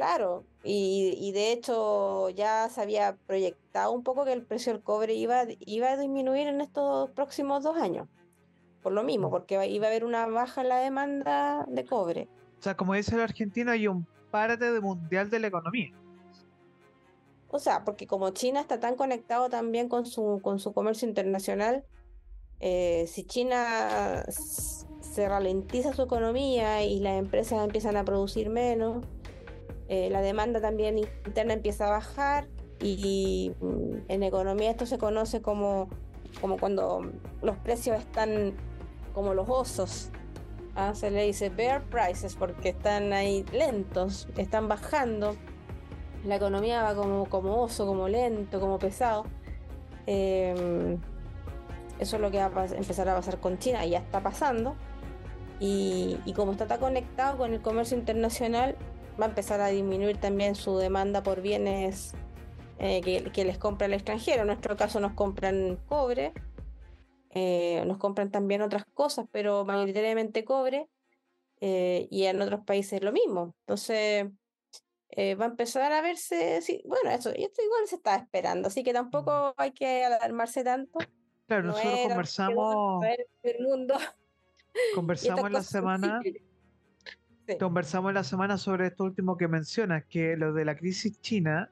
claro, y, y, de hecho ya se había proyectado un poco que el precio del cobre iba, iba a disminuir en estos próximos dos años por lo mismo, porque iba a haber una baja en la demanda de cobre. O sea, como dice el argentino, hay un párate de mundial de la economía. O sea, porque como China está tan conectado también con su, con su comercio internacional, eh, si China se ralentiza su economía y las empresas empiezan a producir menos, eh, la demanda también interna empieza a bajar y, mm, en economía esto se conoce como, como cuando los precios están como los osos. ¿ah? Se le dice bear prices porque están ahí lentos, están bajando. La economía va como, como oso, como lento, como pesado. Em, eso es lo que va a empezar a pasar con China y ya está pasando. Y, como está tan conectado con el comercio internacional, va a empezar a disminuir también su demanda por bienes eh, que, que, les compra el extranjero. En nuestro caso nos compran cobre eh, nos compran también otras cosas, pero mayoritariamente cobre, eh, y en otros países lo mismo. Entonces, va a empezar a verse, bueno, eso, esto igual se está esperando, así que tampoco hay que alarmarse tanto. Claro, nosotros conversamos. El mundo. Conversamos en la semana. Conversamos en la semana sobre esto último que mencionas, que lo de la crisis china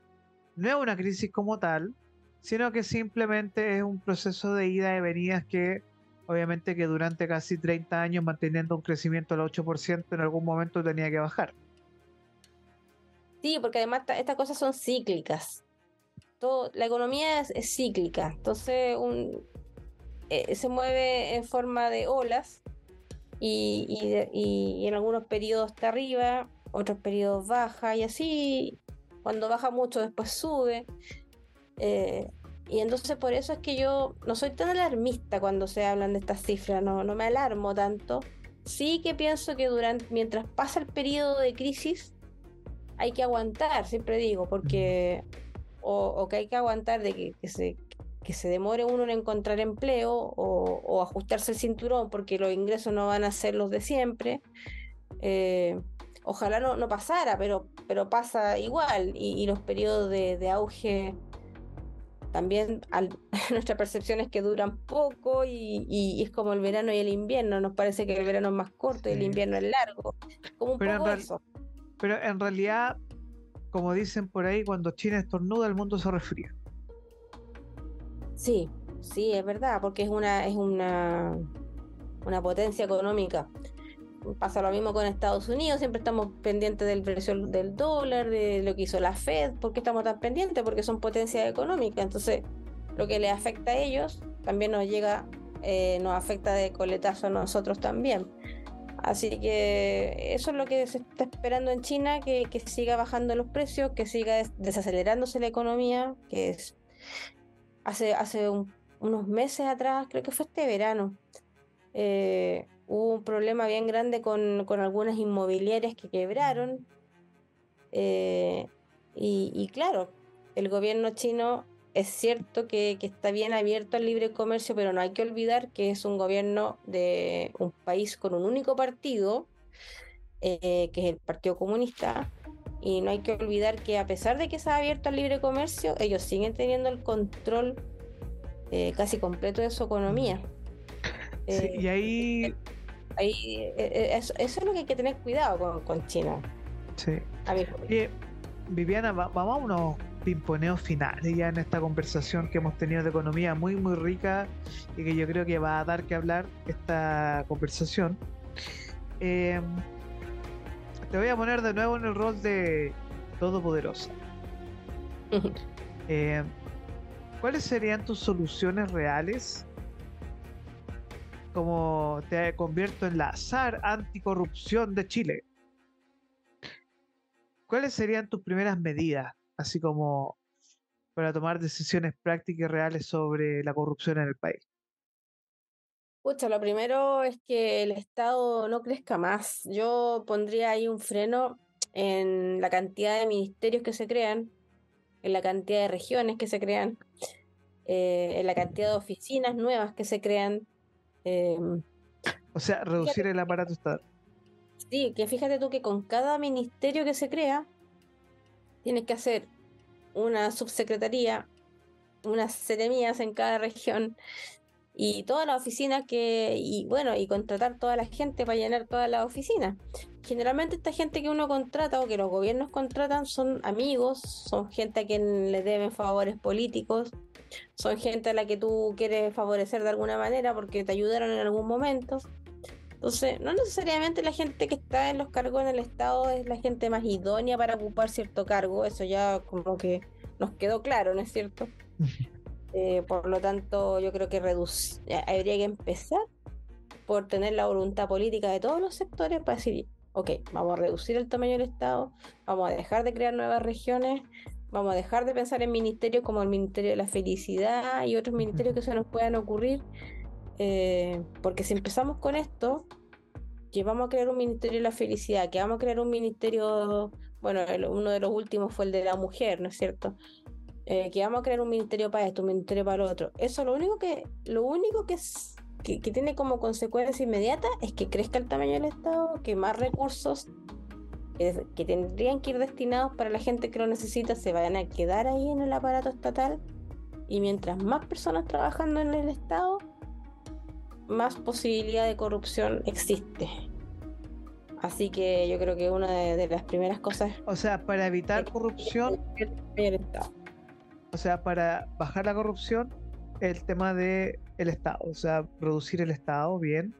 no es una crisis como tal, sino que simplemente es un proceso de ida y venidas que obviamente que durante casi 30 años manteniendo un crecimiento del 8% en algún momento tenía que bajar. Sí, porque además estas cosas son cíclicas. Todo, la economía es, cíclica, entonces un, eh, se mueve en forma de olas y, y, en algunos periodos está arriba, otros periodos baja y así, cuando baja mucho después sube. Eh, y entonces por eso es que yo no soy tan alarmista cuando se hablan de estas cifras, no, no me alarmo tanto. Sí que pienso que durante, mientras pasa el periodo de crisis, hay que aguantar, siempre digo, porque o, que hay que aguantar de que, se, que se demore uno en encontrar empleo o, ajustarse el cinturón porque los ingresos no van a ser los de siempre. Eh, ojalá no, no, pasara, pero, pero pasa igual y, los periodos de, de auge también nuestra percepción es que duran poco y, es como el verano y el invierno. Nos parece que el verano es más corto y el invierno es largo. Como un pero poco eso. Pero en realidad, como dicen por ahí, cuando China estornuda, el mundo se resfría. Sí, sí, es verdad, porque es una, es una, una potencia económica pasa lo mismo con Estados Unidos, siempre estamos pendientes del precio del dólar, de lo que hizo la Fed, ¿por qué estamos tan pendientes? Porque son potencias económicas, entonces lo que les afecta a ellos también nos llega, eh, nos afecta de coletazo a nosotros también. Así que eso es lo que se está esperando en China, que, que siga bajando los precios, que siga desacelerándose la economía, que es hace, hace un unos meses atrás, creo que fue este verano, eh, hubo un problema bien grande con, algunas inmobiliarias que quebraron. Eh, y, claro, el gobierno chino es cierto que, está bien abierto al libre comercio, pero no hay que olvidar que es un gobierno de un país con un único partido, eh, que es el Partido Comunista, y no hay que olvidar que a pesar de que se ha abierto al libre comercio, ellos siguen teniendo el control eh, casi completo de su economía. Sí, y ahí... ahí eso, es lo que hay que tener cuidado con, China. Sí. Viviana, vamos a unos pimponeos finales ya en esta conversación que hemos tenido de economía muy, muy rica y que yo creo que va a dar que hablar esta conversación. Em, te voy a poner de nuevo en el rol de Todopoderosa. Em, ¿Cuáles serían tus soluciones reales? Como te convierto en la SAR anticorrupción de Chile. ¿Cuáles serían tus primeras medidas, así como para tomar decisiones prácticas y reales sobre la corrupción en el país? Pucha, lo primero es que el Estado no crezca más. Yo pondría ahí un freno en la cantidad de ministerios que se crean, en la cantidad de regiones que se crean, eh, en la cantidad de oficinas nuevas que se crean. Em, o sea, reducir el aparato estatal. Sí, que fíjate tú que con cada ministerio que se crea, tienes que hacer una subsecretaría, unas seremías en cada región y todas las oficinas que, y bueno, y contratar toda la gente para llenar todas las oficinas. Generalmente esta gente que uno contrata o que los gobiernos contratan son amigos, son gente a quien le deben favores políticos, son gente a la que tú quieres favorecer de alguna manera porque te ayudaron en algún momento. Entonces, no necesariamente la gente que está en los cargos en el Estado es la gente más idónea para ocupar cierto cargo, eso ya como que nos quedó claro, ¿no es cierto? Eh, por lo tanto, yo creo que habría que empezar por tener la voluntad política de todos los sectores para decir, ok, vamos a reducir el tamaño del Estado, vamos a dejar de crear nuevas regiones, vamos a dejar de pensar en ministerios como el Ministerio de la Felicidad y otros ministerios que se nos puedan ocurrir eh, porque si empezamos con esto, que vamos a crear un ministerio de la felicidad, que vamos a crear un ministerio, bueno, uno de los últimos fue el de la mujer, ¿no es cierto? Eh, que vamos a crear un ministerio para esto, un ministerio para lo otro. Eso lo único que, lo único que, es, que, tiene como consecuencia inmediata es que crezca el tamaño del Estado, que más recursos que tendrían que ir destinados para la gente que lo necesita se vayan a quedar ahí en el aparato estatal. Y mientras más personas trabajando en el Estado, más posibilidad de corrupción existe. Así que yo creo que una de, las primeras cosas... O sea, para evitar corrupción... O sea, para bajar la corrupción, el tema de el Estado, o sea, producir el Estado bien.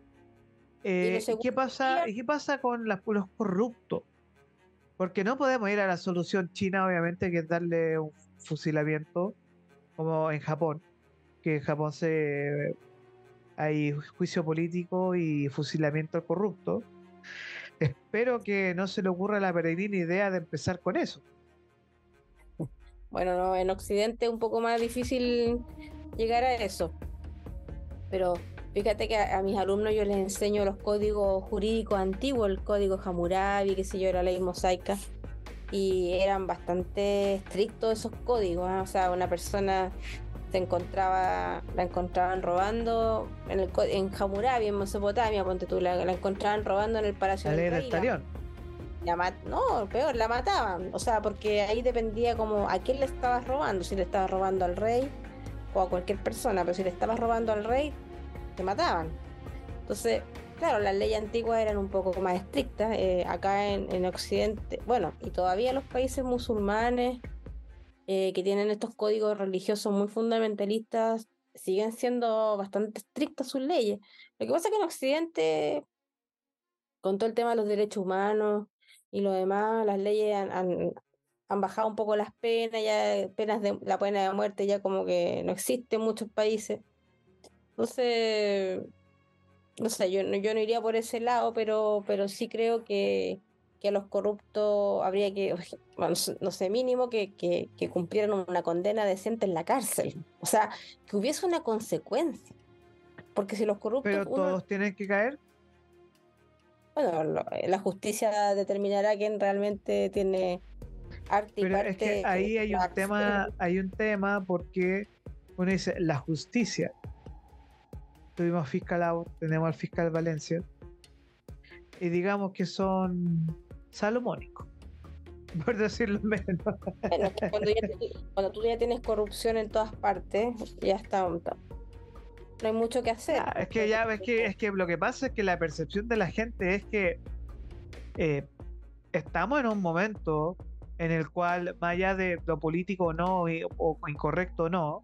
Eh, ¿qué, pasa, ¿Qué pasa con los corruptos? Porque no podemos ir a la solución china, obviamente, que es darle un fusilamiento, como en Japón, que en Japón se hay juicio político y fusilamiento al corrupto. Espero que no se le ocurra la peregrina idea de empezar con eso. Bueno, no, en Occidente es un poco más difícil llegar a eso. Pero fíjate que a, mis alumnos yo les enseño los códigos jurídicos antiguos, el código Hammurabi, qué sé yo, la ley mosaica. Y eran bastante estrictos esos códigos. ¿ah? O sea, una persona se encontraba, la encontraban robando en, el, en Hammurabi, en Mesopotamia, ponte tú, la, encontraban robando en el Palacio del Rey. No, peor, la mataban. O sea, porque ahí dependía como a quién le estabas robando. Si le estabas robando al rey o a cualquier persona, pero si le estabas robando al rey, te mataban. Entonces, claro, las leyes antiguas eran un poco más estrictas. Eh, acá en, en Occidente, bueno, y todavía los países musulmanes eh, que tienen estos códigos religiosos muy fundamentalistas, siguen siendo bastante estrictas sus leyes. Lo que pasa es que en Occidente, con todo el tema de los derechos humanos y lo demás, las leyes han, han, bajado un poco las penas, ya penas de la pena de muerte ya como que no existe en muchos países. Entonces, no sé, yo, yo no iría por ese lado, pero, pero sí creo que que a los corruptos habría que, no sé, mínimo que, que, que, cumplieran una condena decente en la cárcel. O sea, que hubiese una consecuencia. Porque si los corruptos... Pero todos tienen que caer. Bueno, la justicia determinará quién realmente tiene arte y Pero es que ahí hay un tema, hay un tema porque uno dice la justicia. Tuvimos fiscal tenemos al fiscal Valencia y digamos que son salomónicos, por decirlo menos. cuando, tú ya tienes corrupción en todas partes, ya está. No hay mucho que hacer. Ah, es que ya es que, es que lo que pasa es que la percepción de la gente es que eh, estamos en un momento en el cual, más allá de lo político o no, o incorrecto o no,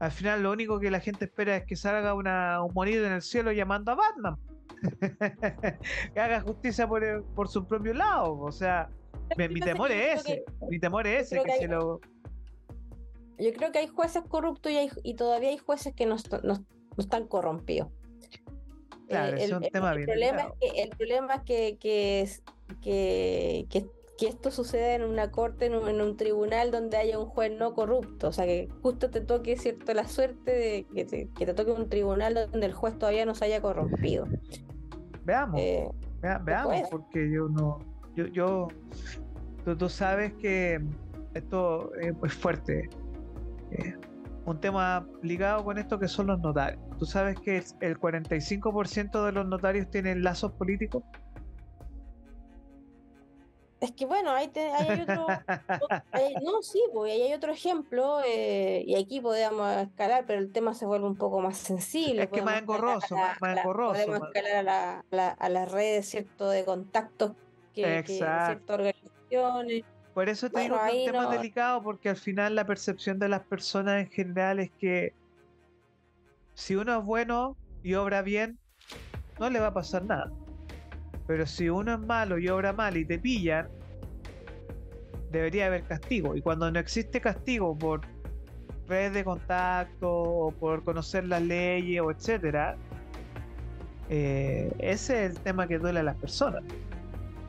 al final lo único que la gente espera es que salga una, un monito en el cielo llamando a Batman. que haga justicia por, por su propio lado. O sea, mi, temor es ese. mi temor es ese. Que, lo... Yo creo que hay jueces corruptos y, y todavía hay jueces que no, no, están corrompidos. Claro, eh, es un tema bien problema es que, el problema es que, que, que, que que esto suceda en una corte, en un, tribunal donde haya un juez no corrupto. O sea, que justo te toque, ¿cierto?, la suerte de que te, toque un tribunal donde el juez todavía no se haya corrompido. Veamos, eh, veamos, porque yo no, yo, yo tú, sabes que esto es fuerte. Eh, un tema ligado con esto que son los notarios. ¿Tú sabes que el 45% de los notarios tienen lazos políticos? Es que bueno, ahí, hay otro, no, sí, pues ahí hay otro ejemplo, eh, y aquí podemos escalar, pero el tema se vuelve un poco más sensible. Es que más engorroso, más, engorroso. Podemos escalar a, la, a, las redes, ¿cierto?, de contactos que, ciertas organizaciones. Por eso te digo que es un tema delicado, porque al final la percepción de las personas en general es que si uno es bueno y obra bien, no le va a pasar nada. Pero si uno es malo y obra mal y te pillan, debería haber castigo. Y cuando no existe castigo por redes de contacto o por conocer las leyes o etcétera, eh, ese es el tema que duele a las personas.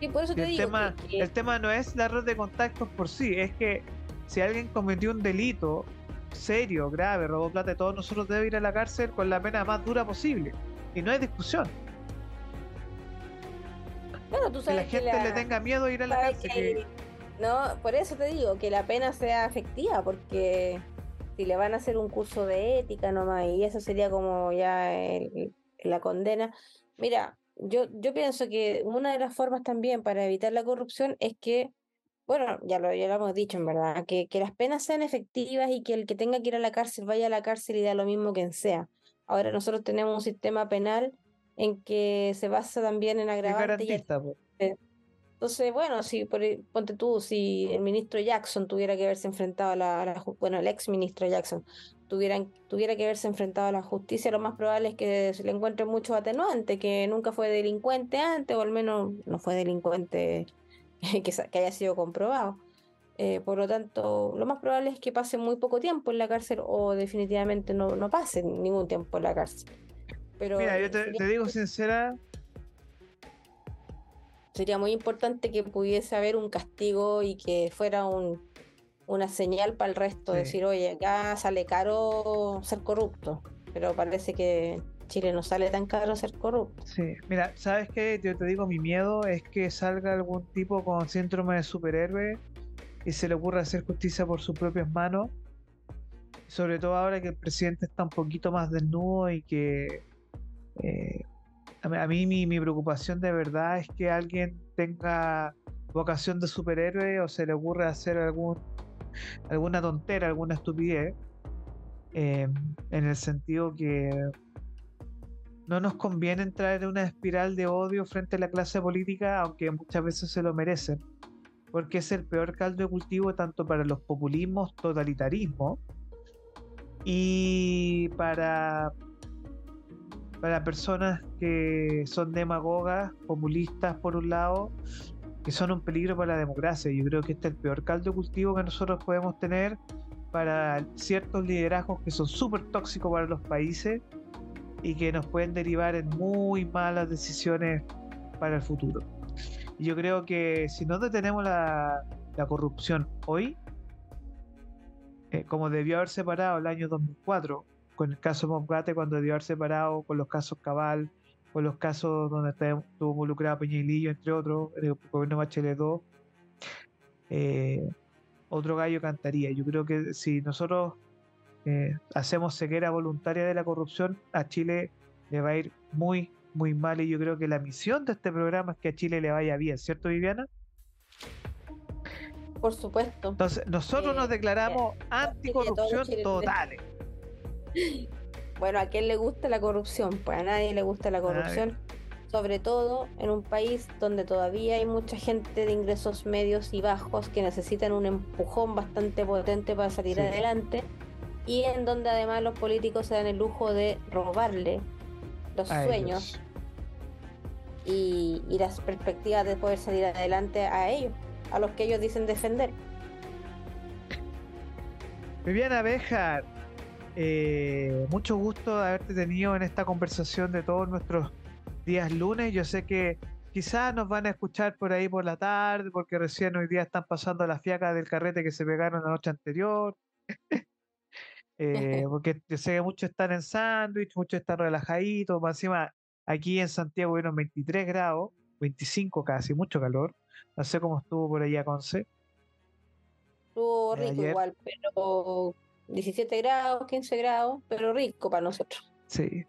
Y por eso te el digo tema, el tema no es la red de contactos por sí, es que si alguien cometió un delito serio, grave, robó plata, todos nosotros debemos ir a la cárcel con la pena más dura posible. Y no hay discusión que la gente le tenga miedo a ir a la cárcel. No, por eso te digo, que la pena sea efectiva, porque si le van a hacer un curso de ética nomás, y eso sería como ya la condena. Mira, yo, yo pienso que una de las formas también para evitar la corrupción es que, bueno, ya lo, ya lo hemos dicho en verdad, que, que las penas sean efectivas y que el que tenga que ir a la cárcel vaya a la cárcel y da lo mismo quien sea. Ahora nosotros tenemos un sistema penal en que se basa también en agravantes. Entonces, bueno, si por, ponte tú, si el ministro Jackson tuviera que haberse enfrentado a la, bueno, el ex ministro Jackson tuvieran, tuviera que haberse enfrentado a la justicia, lo más probable es que se le encuentre mucho atenuante, que nunca fue delincuente antes, o al menos no fue delincuente que, que haya sido comprobado. Eh, por lo tanto, lo más probable es que pase muy poco tiempo en la cárcel o definitivamente no, no pase ningún tiempo en la cárcel. Mira, yo te, digo sincera. Sería muy importante que pudiese haber un castigo y que fuera un, una señal para el resto, decir, oye, acá sale caro ser corrupto, pero parece que Chile no sale tan caro ser corrupto. Sí, mira, ¿sabes qué? Yo te digo, mi miedo es que salga algún tipo con síndrome de superhéroe y se le ocurra hacer justicia por sus propias manos. Sobre todo ahora que el presidente está un poquito más desnudo y que eh, a mí mi, preocupación de verdad es que alguien tenga vocación de superhéroe o se le ocurra hacer alguna tontera, alguna estupidez, eh, en el sentido que no nos conviene entrar en una espiral de odio frente a la clase política, aunque muchas veces se lo merecen, porque es el peor caldo de cultivo tanto para los populismos, totalitarismo y para para personas que son demagogas, populistas por un lado, que son un peligro para la democracia. Yo creo que este es el peor caldo cultivo que nosotros podemos tener para ciertos liderazgos que son súper tóxicos para los países y que nos pueden derivar en muy malas decisiones para el futuro. Yo creo que si no detenemos la, corrupción hoy, eh, como debió haber separado el año 2004, con el caso Mobgate, cuando debió haber separado con los casos Cabal, con los casos donde estuvo involucrado Peñalillo, entre otros, en el gobierno Bachelet 2, eh, otro gallo cantaría. Yo creo que si nosotros eh, hacemos ceguera voluntaria de la corrupción, a Chile le va a ir muy, muy mal. Y yo creo que la misión de este programa es que a Chile le vaya bien, ¿cierto, Viviana? Por supuesto. Entonces, nosotros nos declaramos anticorrupción totales. Bueno, ¿a quién le gusta la corrupción? Pues a nadie le gusta la corrupción. Sobre todo en un país donde todavía hay mucha gente de ingresos medios y bajos que necesitan un empujón bastante potente para salir adelante y en donde además los políticos se dan el lujo de robarle los sueños y, las perspectivas de poder salir adelante a ellos, a los que ellos dicen defender. Viviana Bejar, eh, mucho gusto de haberte tenido en esta conversación de todos nuestros días lunes. Yo sé que quizás nos van a escuchar por ahí por la tarde, porque recién hoy día están pasando las fiacas del carrete que se pegaron la noche anterior. eh, porque yo sé que muchos están en sándwich, muchos están relajaditos. Más encima, aquí en Santiago hubieron 23 grados, 25 casi, mucho calor. No sé cómo estuvo por allá, Conce. Estuvo rico igual, pero 17 grados, 15 grados, pero rico para nosotros. Sí.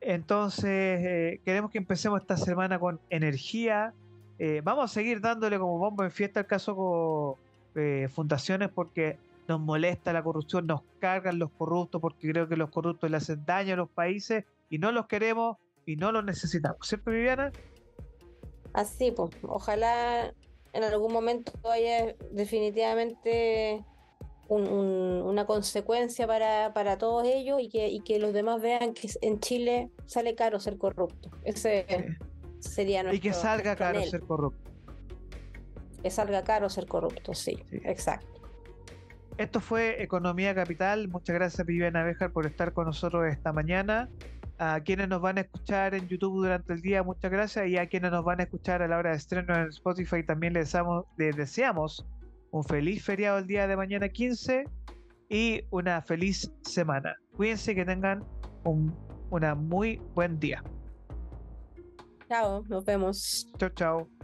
Entonces, eh, queremos que empecemos esta semana con energía. Eh, vamos a seguir dándole como bombo en fiesta el caso con eh, fundaciones porque nos molesta la corrupción, nos cargan los corruptos porque creo que los corruptos le hacen daño a los países y no los queremos y no los necesitamos. ¿Cierto, Viviana? Así, pues. Ojalá en algún momento haya definitivamente una consecuencia para, para, todos ellos y que, y que los demás vean que en Chile sale caro ser corrupto. Ese sería nuestro. Y que salga caro ser corrupto. Que salga caro ser corrupto, sí, exacto. Esto fue Economía Capital. Muchas gracias, Viviana Bejar, por estar con nosotros esta mañana. A quienes nos van a escuchar en YouTube durante el día, muchas gracias. Y a quienes nos van a escuchar a la hora de estreno en Spotify, también les, les deseamos un feliz feriado el día de mañana 15 y una feliz semana. Cuídense que tengan un una muy buen día. Chao, nos vemos. Chao, chao.